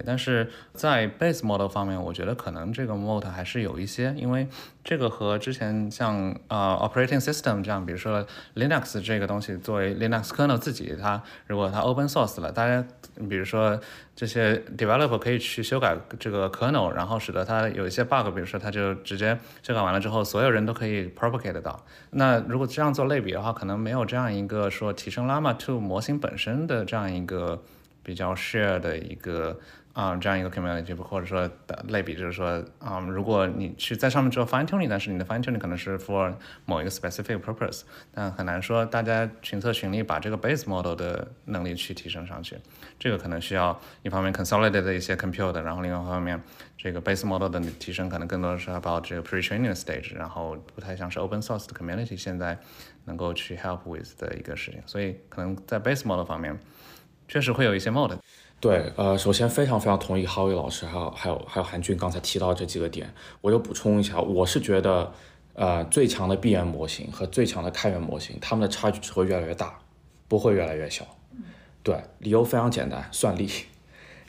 但是在 base model 方面，我觉得可能这个 mode 还是有一些，因为这个和之前像呃 operating system 这样，比如说 Linux 这个东西作为 Linux kernel 自己，它如果它 open source 了，大家比如说这些 developer 可以去修改这个 kernel，然后使得它有一些 bug，比如说它就直接修改完了之后，所有人都可以 propagate 到。那如果这样做类比的话，可能没有这样一个说提升 Llama 2模型本身的这样一个比较 share 的一个。啊，这样一个 community，或者说的类比，就是说，啊，如果你去在上面做 fine tuning，但是你的 fine tuning 可能是 for 某一个 specific purpose，但很难说大家群策群力把这个 base model 的能力去提升上去。这个可能需要一方面 consolidate 的一些 compute，然后另外一方面这个 base model 的提升可能更多的是 about 这个 pre-training stage，然后不太像是 open source 的 community 现在能够去 help with 的一个事情。所以可能在 base model 方面，确实会有一些 mode。对，呃，首先非常非常同意哈维老师，还有还有还有韩俊刚才提到这几个点，我就补充一下，我是觉得，呃，最强的闭源模型和最强的开源模型，它们的差距只会越来越大，不会越来越小。对，理由非常简单，算力。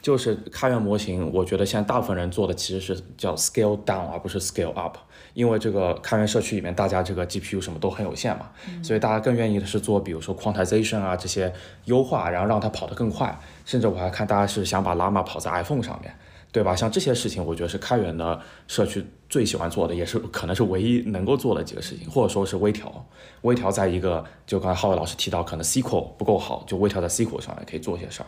就是开源模型，我觉得现在大部分人做的其实是叫 scale down，而不是 scale up。因为这个开源社区里面，大家这个 GPU 什么都很有限嘛，所以大家更愿意的是做，比如说 quantization 啊这些优化，然后让它跑得更快。甚至我还看大家是想把 Llama 跑在 iPhone 上面，对吧？像这些事情，我觉得是开源的社区最喜欢做的，也是可能是唯一能够做的几个事情，或者说是微调。微调在一个，就刚才浩伟老师提到，可能 SQL 不够好，就微调在 SQL 上面可以做一些事儿。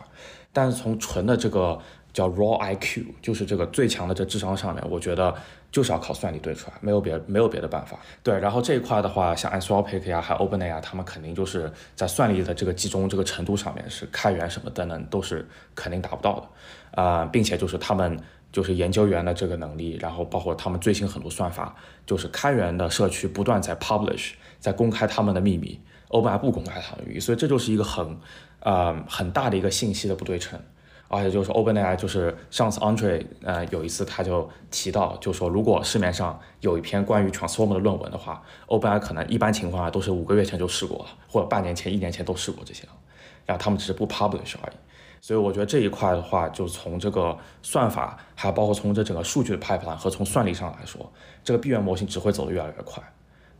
但是从纯的这个叫 raw IQ，就是这个最强的这智商上面，我觉得就是要靠算力堆出来，没有别没有别的办法。对，然后这一块的话，像 Anthropic 呀，还有 OpenAI，他们肯定就是在算力的这个集中这个程度上面，是开源什么等等都是肯定达不到的。啊，并且就是他们就是研究员的这个能力，然后包括他们最新很多算法，就是开源的社区不断在 publish，在公开他们的秘密，OpenAI 不公开他们的秘密，所以这就是一个很。呃，很大的一个信息的不对称，而且就是 OpenAI，就是上次 Andre，呃，有一次他就提到，就说如果市面上有一篇关于 Transformer 的论文的话，OpenAI 可能一般情况下都是五个月前就试过了，或者半年前、一年前都试过这些了，然后他们只是不 publish 而已。所以我觉得这一块的话，就从这个算法，还包括从这整个数据的 pipeline 和从算力上来说，这个闭源模型只会走得越来越快。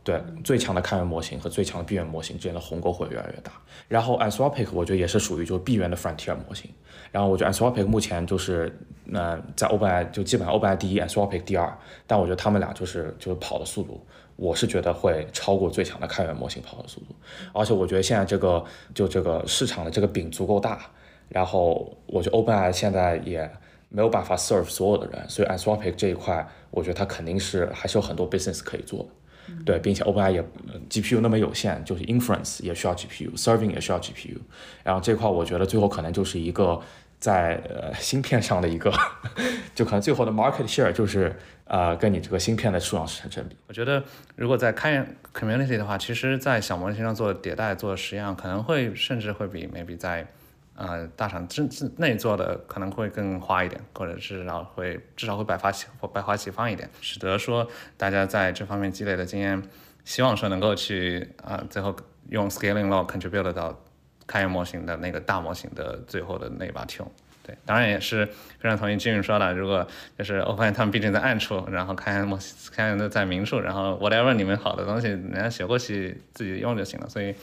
对最强的开源模型和最强的闭源模型之间的鸿沟会越来越大。然后 Anthropic 我觉得也是属于就是闭源的 frontier 模型。然后我觉得 Anthropic 目前就是呃在 OpenAI 就基本上 OpenAI 第一，Anthropic 第二。但我觉得他们俩就是就是跑的速度，我是觉得会超过最强的开源模型跑的速度。而且我觉得现在这个就这个市场的这个饼足够大。然后我觉得 OpenAI 现在也没有办法 serve 所有的人，所以 Anthropic 这一块我觉得它肯定是还是有很多 business 可以做的。对，并且 OpenAI 也 GPU 那么有限，就是 inference 也需要 GPU，serving 也需要 GPU。然后这块我觉得最后可能就是一个在呃芯片上的一个，就可能最后的 market share 就是呃跟你这个芯片的数量是成正比。我觉得如果在开源 community 的话，其实在小模型上做迭代、做实验，可能会甚至会比 maybe 在呃大厂自自内做的可能会更花一点，或者至少会至少会百花齐百花齐放一点，使得说大家在这方面积累的经验，希望说能够去啊、最后用 scaling law contribute 到开源模型的那个大模型的最后的那把 t。对，当然也是非常同意金宇说的，如果就是 Open 他们毕竟在暗处，然后开源模型开源的在明处，然后 whatever 你们好的东西，人家学过去自己用就行了。所以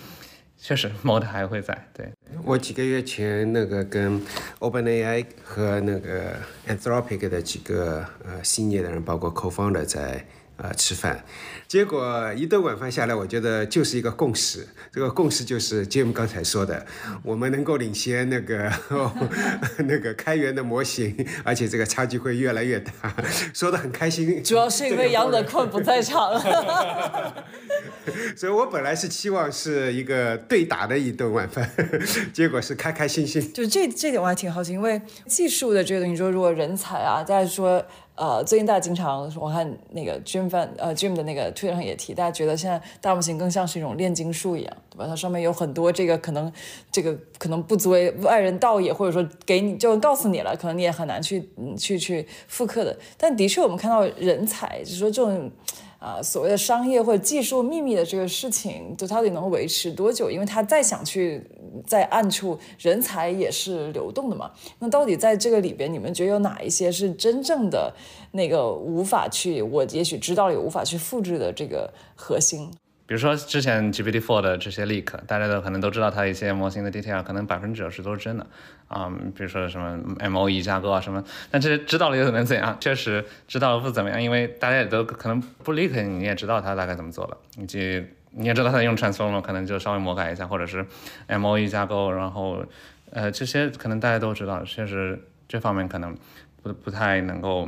确实 猫的还会在。对我几个月前那个跟 OpenAI 和那个 Anthropic 的几个呃新业的人，包括 Cofounder 在呃吃饭。结果一顿晚饭下来，我觉得就是一个共识。这个共识就是 Jim 刚才说的，我们能够领先那个 那个开源的模型，而且这个差距会越来越大，说的很开心。主要是因为杨德坤不在场。所以我本来是期望是一个对打的一顿晚饭，结果是开开心心。就这这点我还挺好奇，因为技术的这个东西，说如果人才啊，大家说呃，最近大家经常我看那个 Jim 范呃 Jim 的那个推特上也提，大家觉得现在大模型更像是一种炼金术一样，对吧？它上面有很多这个可能这个可能不足为外人道也，或者说给你就告诉你了，可能你也很难去去去复刻的。但的确，我们看到人才，就是说这种。啊，所谓的商业或者技术秘密的这个事情，就到底能维持多久？因为他再想去在暗处，人才也是流动的嘛。那到底在这个里边，你们觉得有哪一些是真正的那个无法去，我也许知道也无法去复制的这个核心？比如说之前 GPT-4 的这些 leak，大家都可能都知道它一些模型的 detail，可能百分之九十都是真的，啊、比如说什么 MOE 架构啊什么，但这些知道了又能怎样？确实知道了不怎么样，因为大家也都可能不 leak，你也知道它大概怎么做了，以及你也知道它用 transformer 可能就稍微魔改一下，或者是 MOE 架构，然后呃这些可能大家都知道，确实这方面可能不不太能够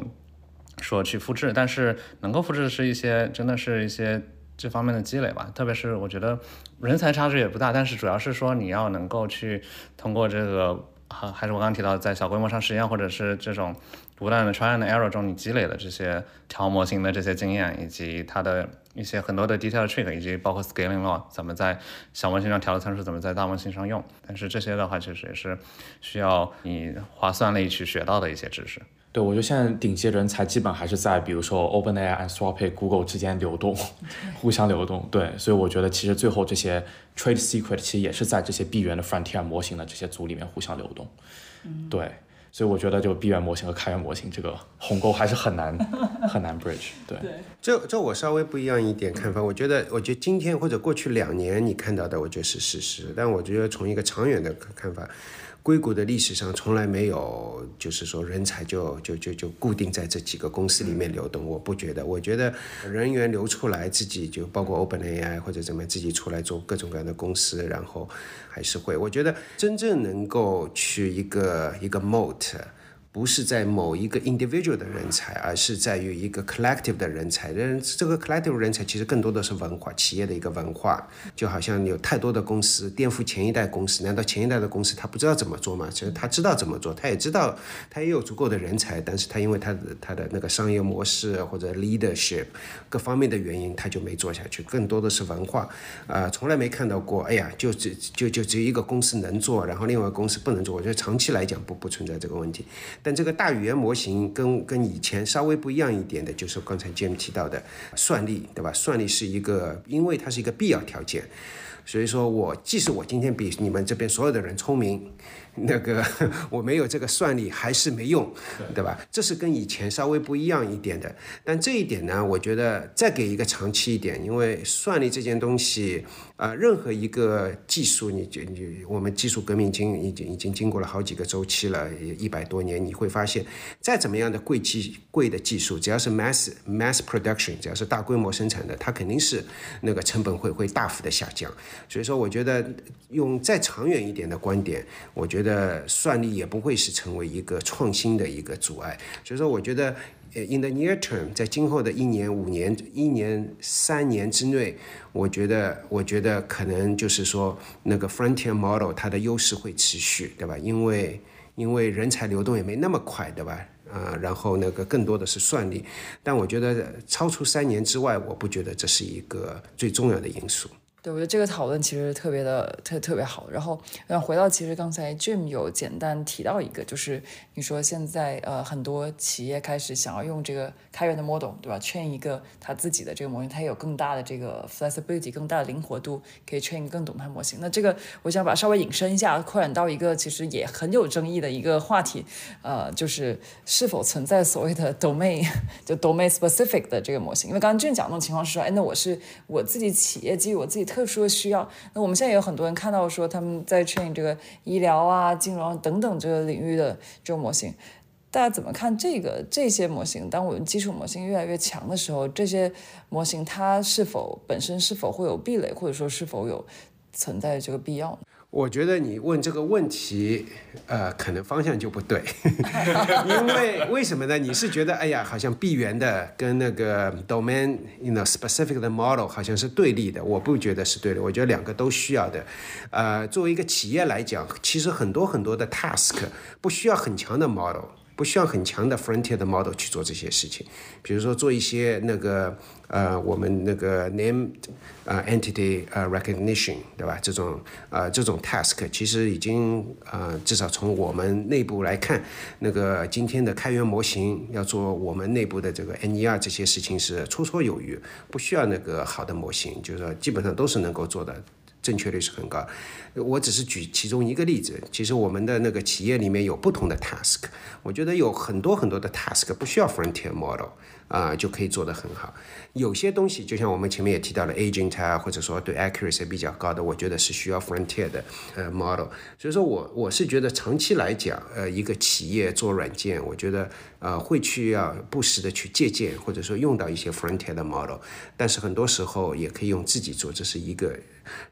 说去复制，但是能够复制的是一些真的是一些。这方面的积累吧，特别是我觉得人才差距也不大，但是主要是说你要能够去通过这个，还还是我刚刚提到在小规模上实验，或者是这种不断的 try and error 中你积累的这些调模型的这些经验，以及它的一些很多的 detail trick，以及包括 scaling law 怎么在小模型上调的参数，怎么在大模型上用。但是这些的话，其实也是需要你花算力去学到的一些知识。对，我觉得现在顶级人才基本还是在比如说 OpenAI、Anthropic、Google 之间流动，互相流动。对，所以我觉得其实最后这些 trade secret 其实也是在这些闭源的 frontier 模型的这些组里面互相流动。对，所以我觉得就闭源模型和开源模型这个鸿沟还是很难 很难 bridge。对，这这我稍微不一样一点看法，我觉得，我觉得今天或者过去两年你看到的，我觉得是事实，但我觉得从一个长远的看法。硅谷的历史上从来没有，就是说人才就就就就固定在这几个公司里面流动。我不觉得，我觉得人员流出来，自己就包括 OpenAI 或者怎么样，自己出来做各种各样的公司，然后还是会。我觉得真正能够去一个一个 moat。不是在某一个 individual 的人才，而是在于一个 collective 的人才。人这个 collective 人才其实更多的是文化，企业的一个文化。就好像有太多的公司颠覆前一代公司，难道前一代的公司他不知道怎么做吗？其实他知道怎么做，他也知道他也有足够的人才，但是他因为他的他的那个商业模式或者 leadership 各方面的原因，他就没做下去。更多的是文化，啊、从来没看到过。哎呀，就只就就只有一个公司能做，然后另外一个公司不能做。我觉得长期来讲不不存在这个问题。但这个大语言模型跟跟以前稍微不一样一点的，就是刚才 Jim 提到的算力，对吧？算力是一个，因为它是一个必要条件，所以说我即使我今天比你们这边所有的人聪明，那个 我没有这个算力还是没用，对吧？这是跟以前稍微不一样一点的。但这一点呢，我觉得再给一个长期一点，因为算力这件东西。呃，任何一个技术，你就你我们技术革命已经已经已经经过了好几个周期了，一百多年，你会发现，再怎么样的贵技贵的技术，只要是 mass mass production，只要是大规模生产的，它肯定是那个成本会会大幅的下降。所以说，我觉得用再长远一点的观点，我觉得算力也不会是成为一个创新的一个阻碍。所以说，我觉得。呃 In the near term，在今后的一年、五年、一年、三年之内，我觉得，我觉得可能就是说，那个 frontier model 它的优势会持续，对吧？因为因为人才流动也没那么快，对吧？啊、然后那个更多的是算力，但我觉得超出三年之外，我不觉得这是一个最重要的因素。对，我觉得这个讨论其实特别的特特别好。然后，然后回到其实刚才 Jim 有简单提到一个，就是你说现在呃很多企业开始想要用这个开源的 model，对吧？train 一个他自己的这个模型，它有更大的这个 flexibility，更大的灵活度，可以 train 更懂它模型。那这个我想把稍微引申一下，扩展到一个其实也很有争议的一个话题，呃，就是是否存在所谓的 domain 就 domain specific 的这个模型。因为刚刚 Jim 讲那种情况是说，哎，那我是我自己企业基于我自己。特殊的需要，那我们现在也有很多人看到说他们在 train 这个医疗啊、金融等等这个领域的这种模型，大家怎么看这个这些模型？当我们基础模型越来越强的时候，这些模型它是否本身是否会有壁垒，或者说是否有存在这个必要？我觉得你问这个问题，呃，可能方向就不对，因为为什么呢？你是觉得，哎呀，好像闭源的跟那个 domain，you know specific 的 model 好像是对立的。我不觉得是对的，我觉得两个都需要的。呃，作为一个企业来讲，其实很多很多的 task 不需要很强的 model。不需要很强的 frontier 的 model 去做这些事情，比如说做一些那个呃我们那个 name 呃 entity 呃 recognition 对吧？这种呃这种 task 其实已经呃至少从我们内部来看，那个今天的开源模型要做我们内部的这个 NER 这些事情是绰绰有余，不需要那个好的模型，就是说基本上都是能够做的。正确率是很高，我只是举其中一个例子。其实我们的那个企业里面有不同的 task，我觉得有很多很多的 task 不需要 frontier model 啊就可以做得很好。有些东西就像我们前面也提到了 agent 啊，或者说对 accuracy 比较高的，我觉得是需要 frontier 的呃 model。所以说我我是觉得长期来讲，呃，一个企业做软件，我觉得呃会去要不时的去借鉴或者说用到一些 frontier 的 model，但是很多时候也可以用自己做，这是一个。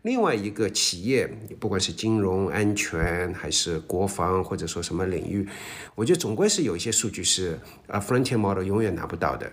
另外一个企业，不管是金融安全还是国防，或者说什么领域，我觉得总归是有一些数据是啊，frontier model 永远拿不到的，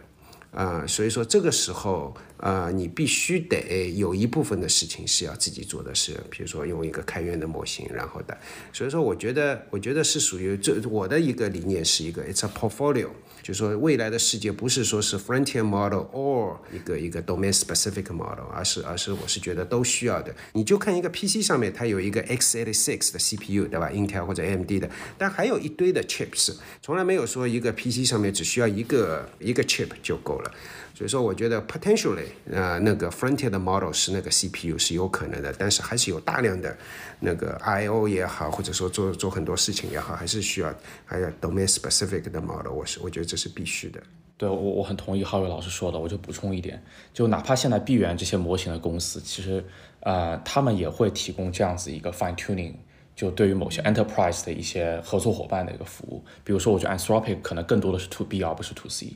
啊，所以说这个时候啊，你必须得有一部分的事情是要自己做的事，比如说用一个开源的模型，然后的，所以说我觉得，我觉得是属于这我的一个理念是一个，it's a portfolio。就说未来的世界不是说是 frontier model or 一个一个 domain specific model，而是而是我是觉得都需要的。你就看一个 PC 上面它有一个 x86 的 CPU，对吧？Intel 或者 AMD 的，但还有一堆的 chips，从来没有说一个 PC 上面只需要一个一个 chip 就够了。所以说，我觉得 potentially，呃，那个 frontier 的 model 是那个 CPU 是有可能的，但是还是有大量的那个 I/O 也好，或者说做做很多事情也好，还是需要还有 domain specific 的 model。我是我觉得这是必须的。对我我很同意浩伟老师说的，我就补充一点，就哪怕现在闭源这些模型的公司，其实呃，他们也会提供这样子一个 fine tuning，就对于某些 enterprise 的一些合作伙伴的一个服务。比如说，我觉得 Anthropic 可能更多的是 to B 而不是 to C。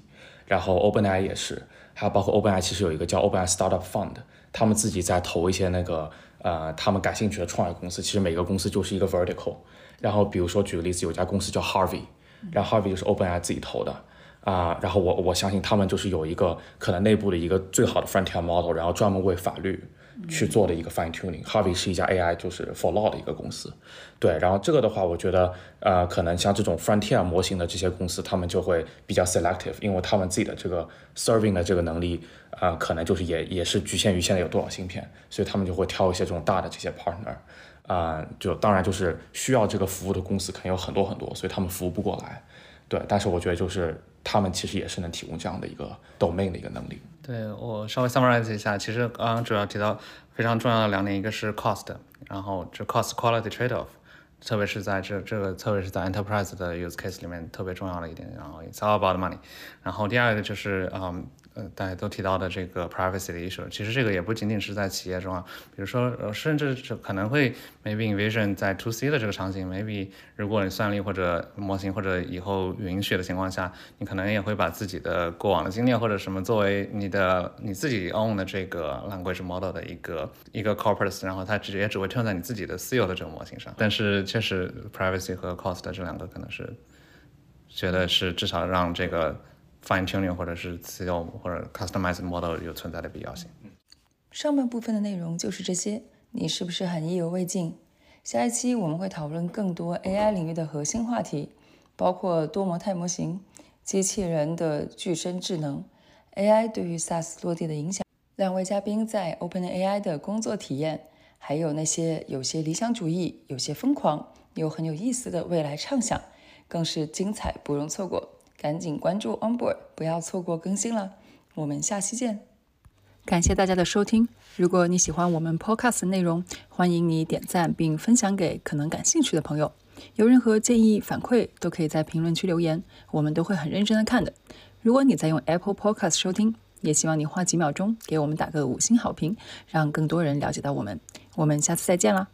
然后 OpenAI 也是，还有包括 OpenAI 其实有一个叫 OpenAI Startup Fund，他们自己在投一些那个呃他们感兴趣的创业公司。其实每个公司就是一个 vertical。然后比如说举个例子，有家公司叫 Harvey，然后 Harvey 就是 OpenAI 自己投的啊。然后我我相信他们就是有一个可能内部的一个最好的 frontier model，然后专门为法律。去做的一个 fine tuning。Harvey 是一家 AI 就是 for law 的一个公司，对。然后这个的话，我觉得呃，可能像这种 frontier 模型的这些公司，他们就会比较 selective，因为他们自己的这个 serving 的这个能力，呃，可能就是也也是局限于现在有多少芯片，所以他们就会挑一些这种大的这些 partner，啊，就当然就是需要这个服务的公司肯定有很多很多，所以他们服务不过来，对。但是我觉得就是他们其实也是能提供这样的一个 domain 的一个能力。对我稍微 summarize 一下，其实刚刚主要提到非常重要的两点，一个是 cost，然后这 cost quality trade off，特别是在这这个特别是在 enterprise 的 use case 里面特别重要的一点，然后 it's all about money，然后第二个就是嗯。大家都提到的这个 privacy 的 issue，其实这个也不仅仅是在企业中啊，比如说，呃，甚至是可能会 maybe envision 在 to C 的这个场景，maybe 如果你算力或者模型或者以后允许的情况下，你可能也会把自己的过往的经验或者什么作为你的你自己 own 的这个 language model 的一个一个 corpus，然后它直接只会 turn 在你自己的私有的这个模型上。但是确实 privacy 和 cost 这两个可能是觉得是至少让这个。Fine tuning 或者是自由或者 customized model 有存在的必要性。上半部分的内容就是这些，你是不是很意犹未尽？下一期我们会讨论更多 AI 领域的核心话题，包括多模态模型、机器人的具身智能、AI 对于 SaaS 落地的影响。两位嘉宾在 OpenAI 的工作体验，还有那些有些理想主义、有些疯狂又很有意思的未来畅想，更是精彩不容错过。赶紧关注 Onboard，不要错过更新了。我们下期见。感谢大家的收听。如果你喜欢我们 Podcast 的内容，欢迎你点赞并分享给可能感兴趣的朋友。有任何建议反馈，都可以在评论区留言，我们都会很认真的看的。如果你在用 Apple Podcast 收听，也希望你花几秒钟给我们打个五星好评，让更多人了解到我们。我们下次再见啦！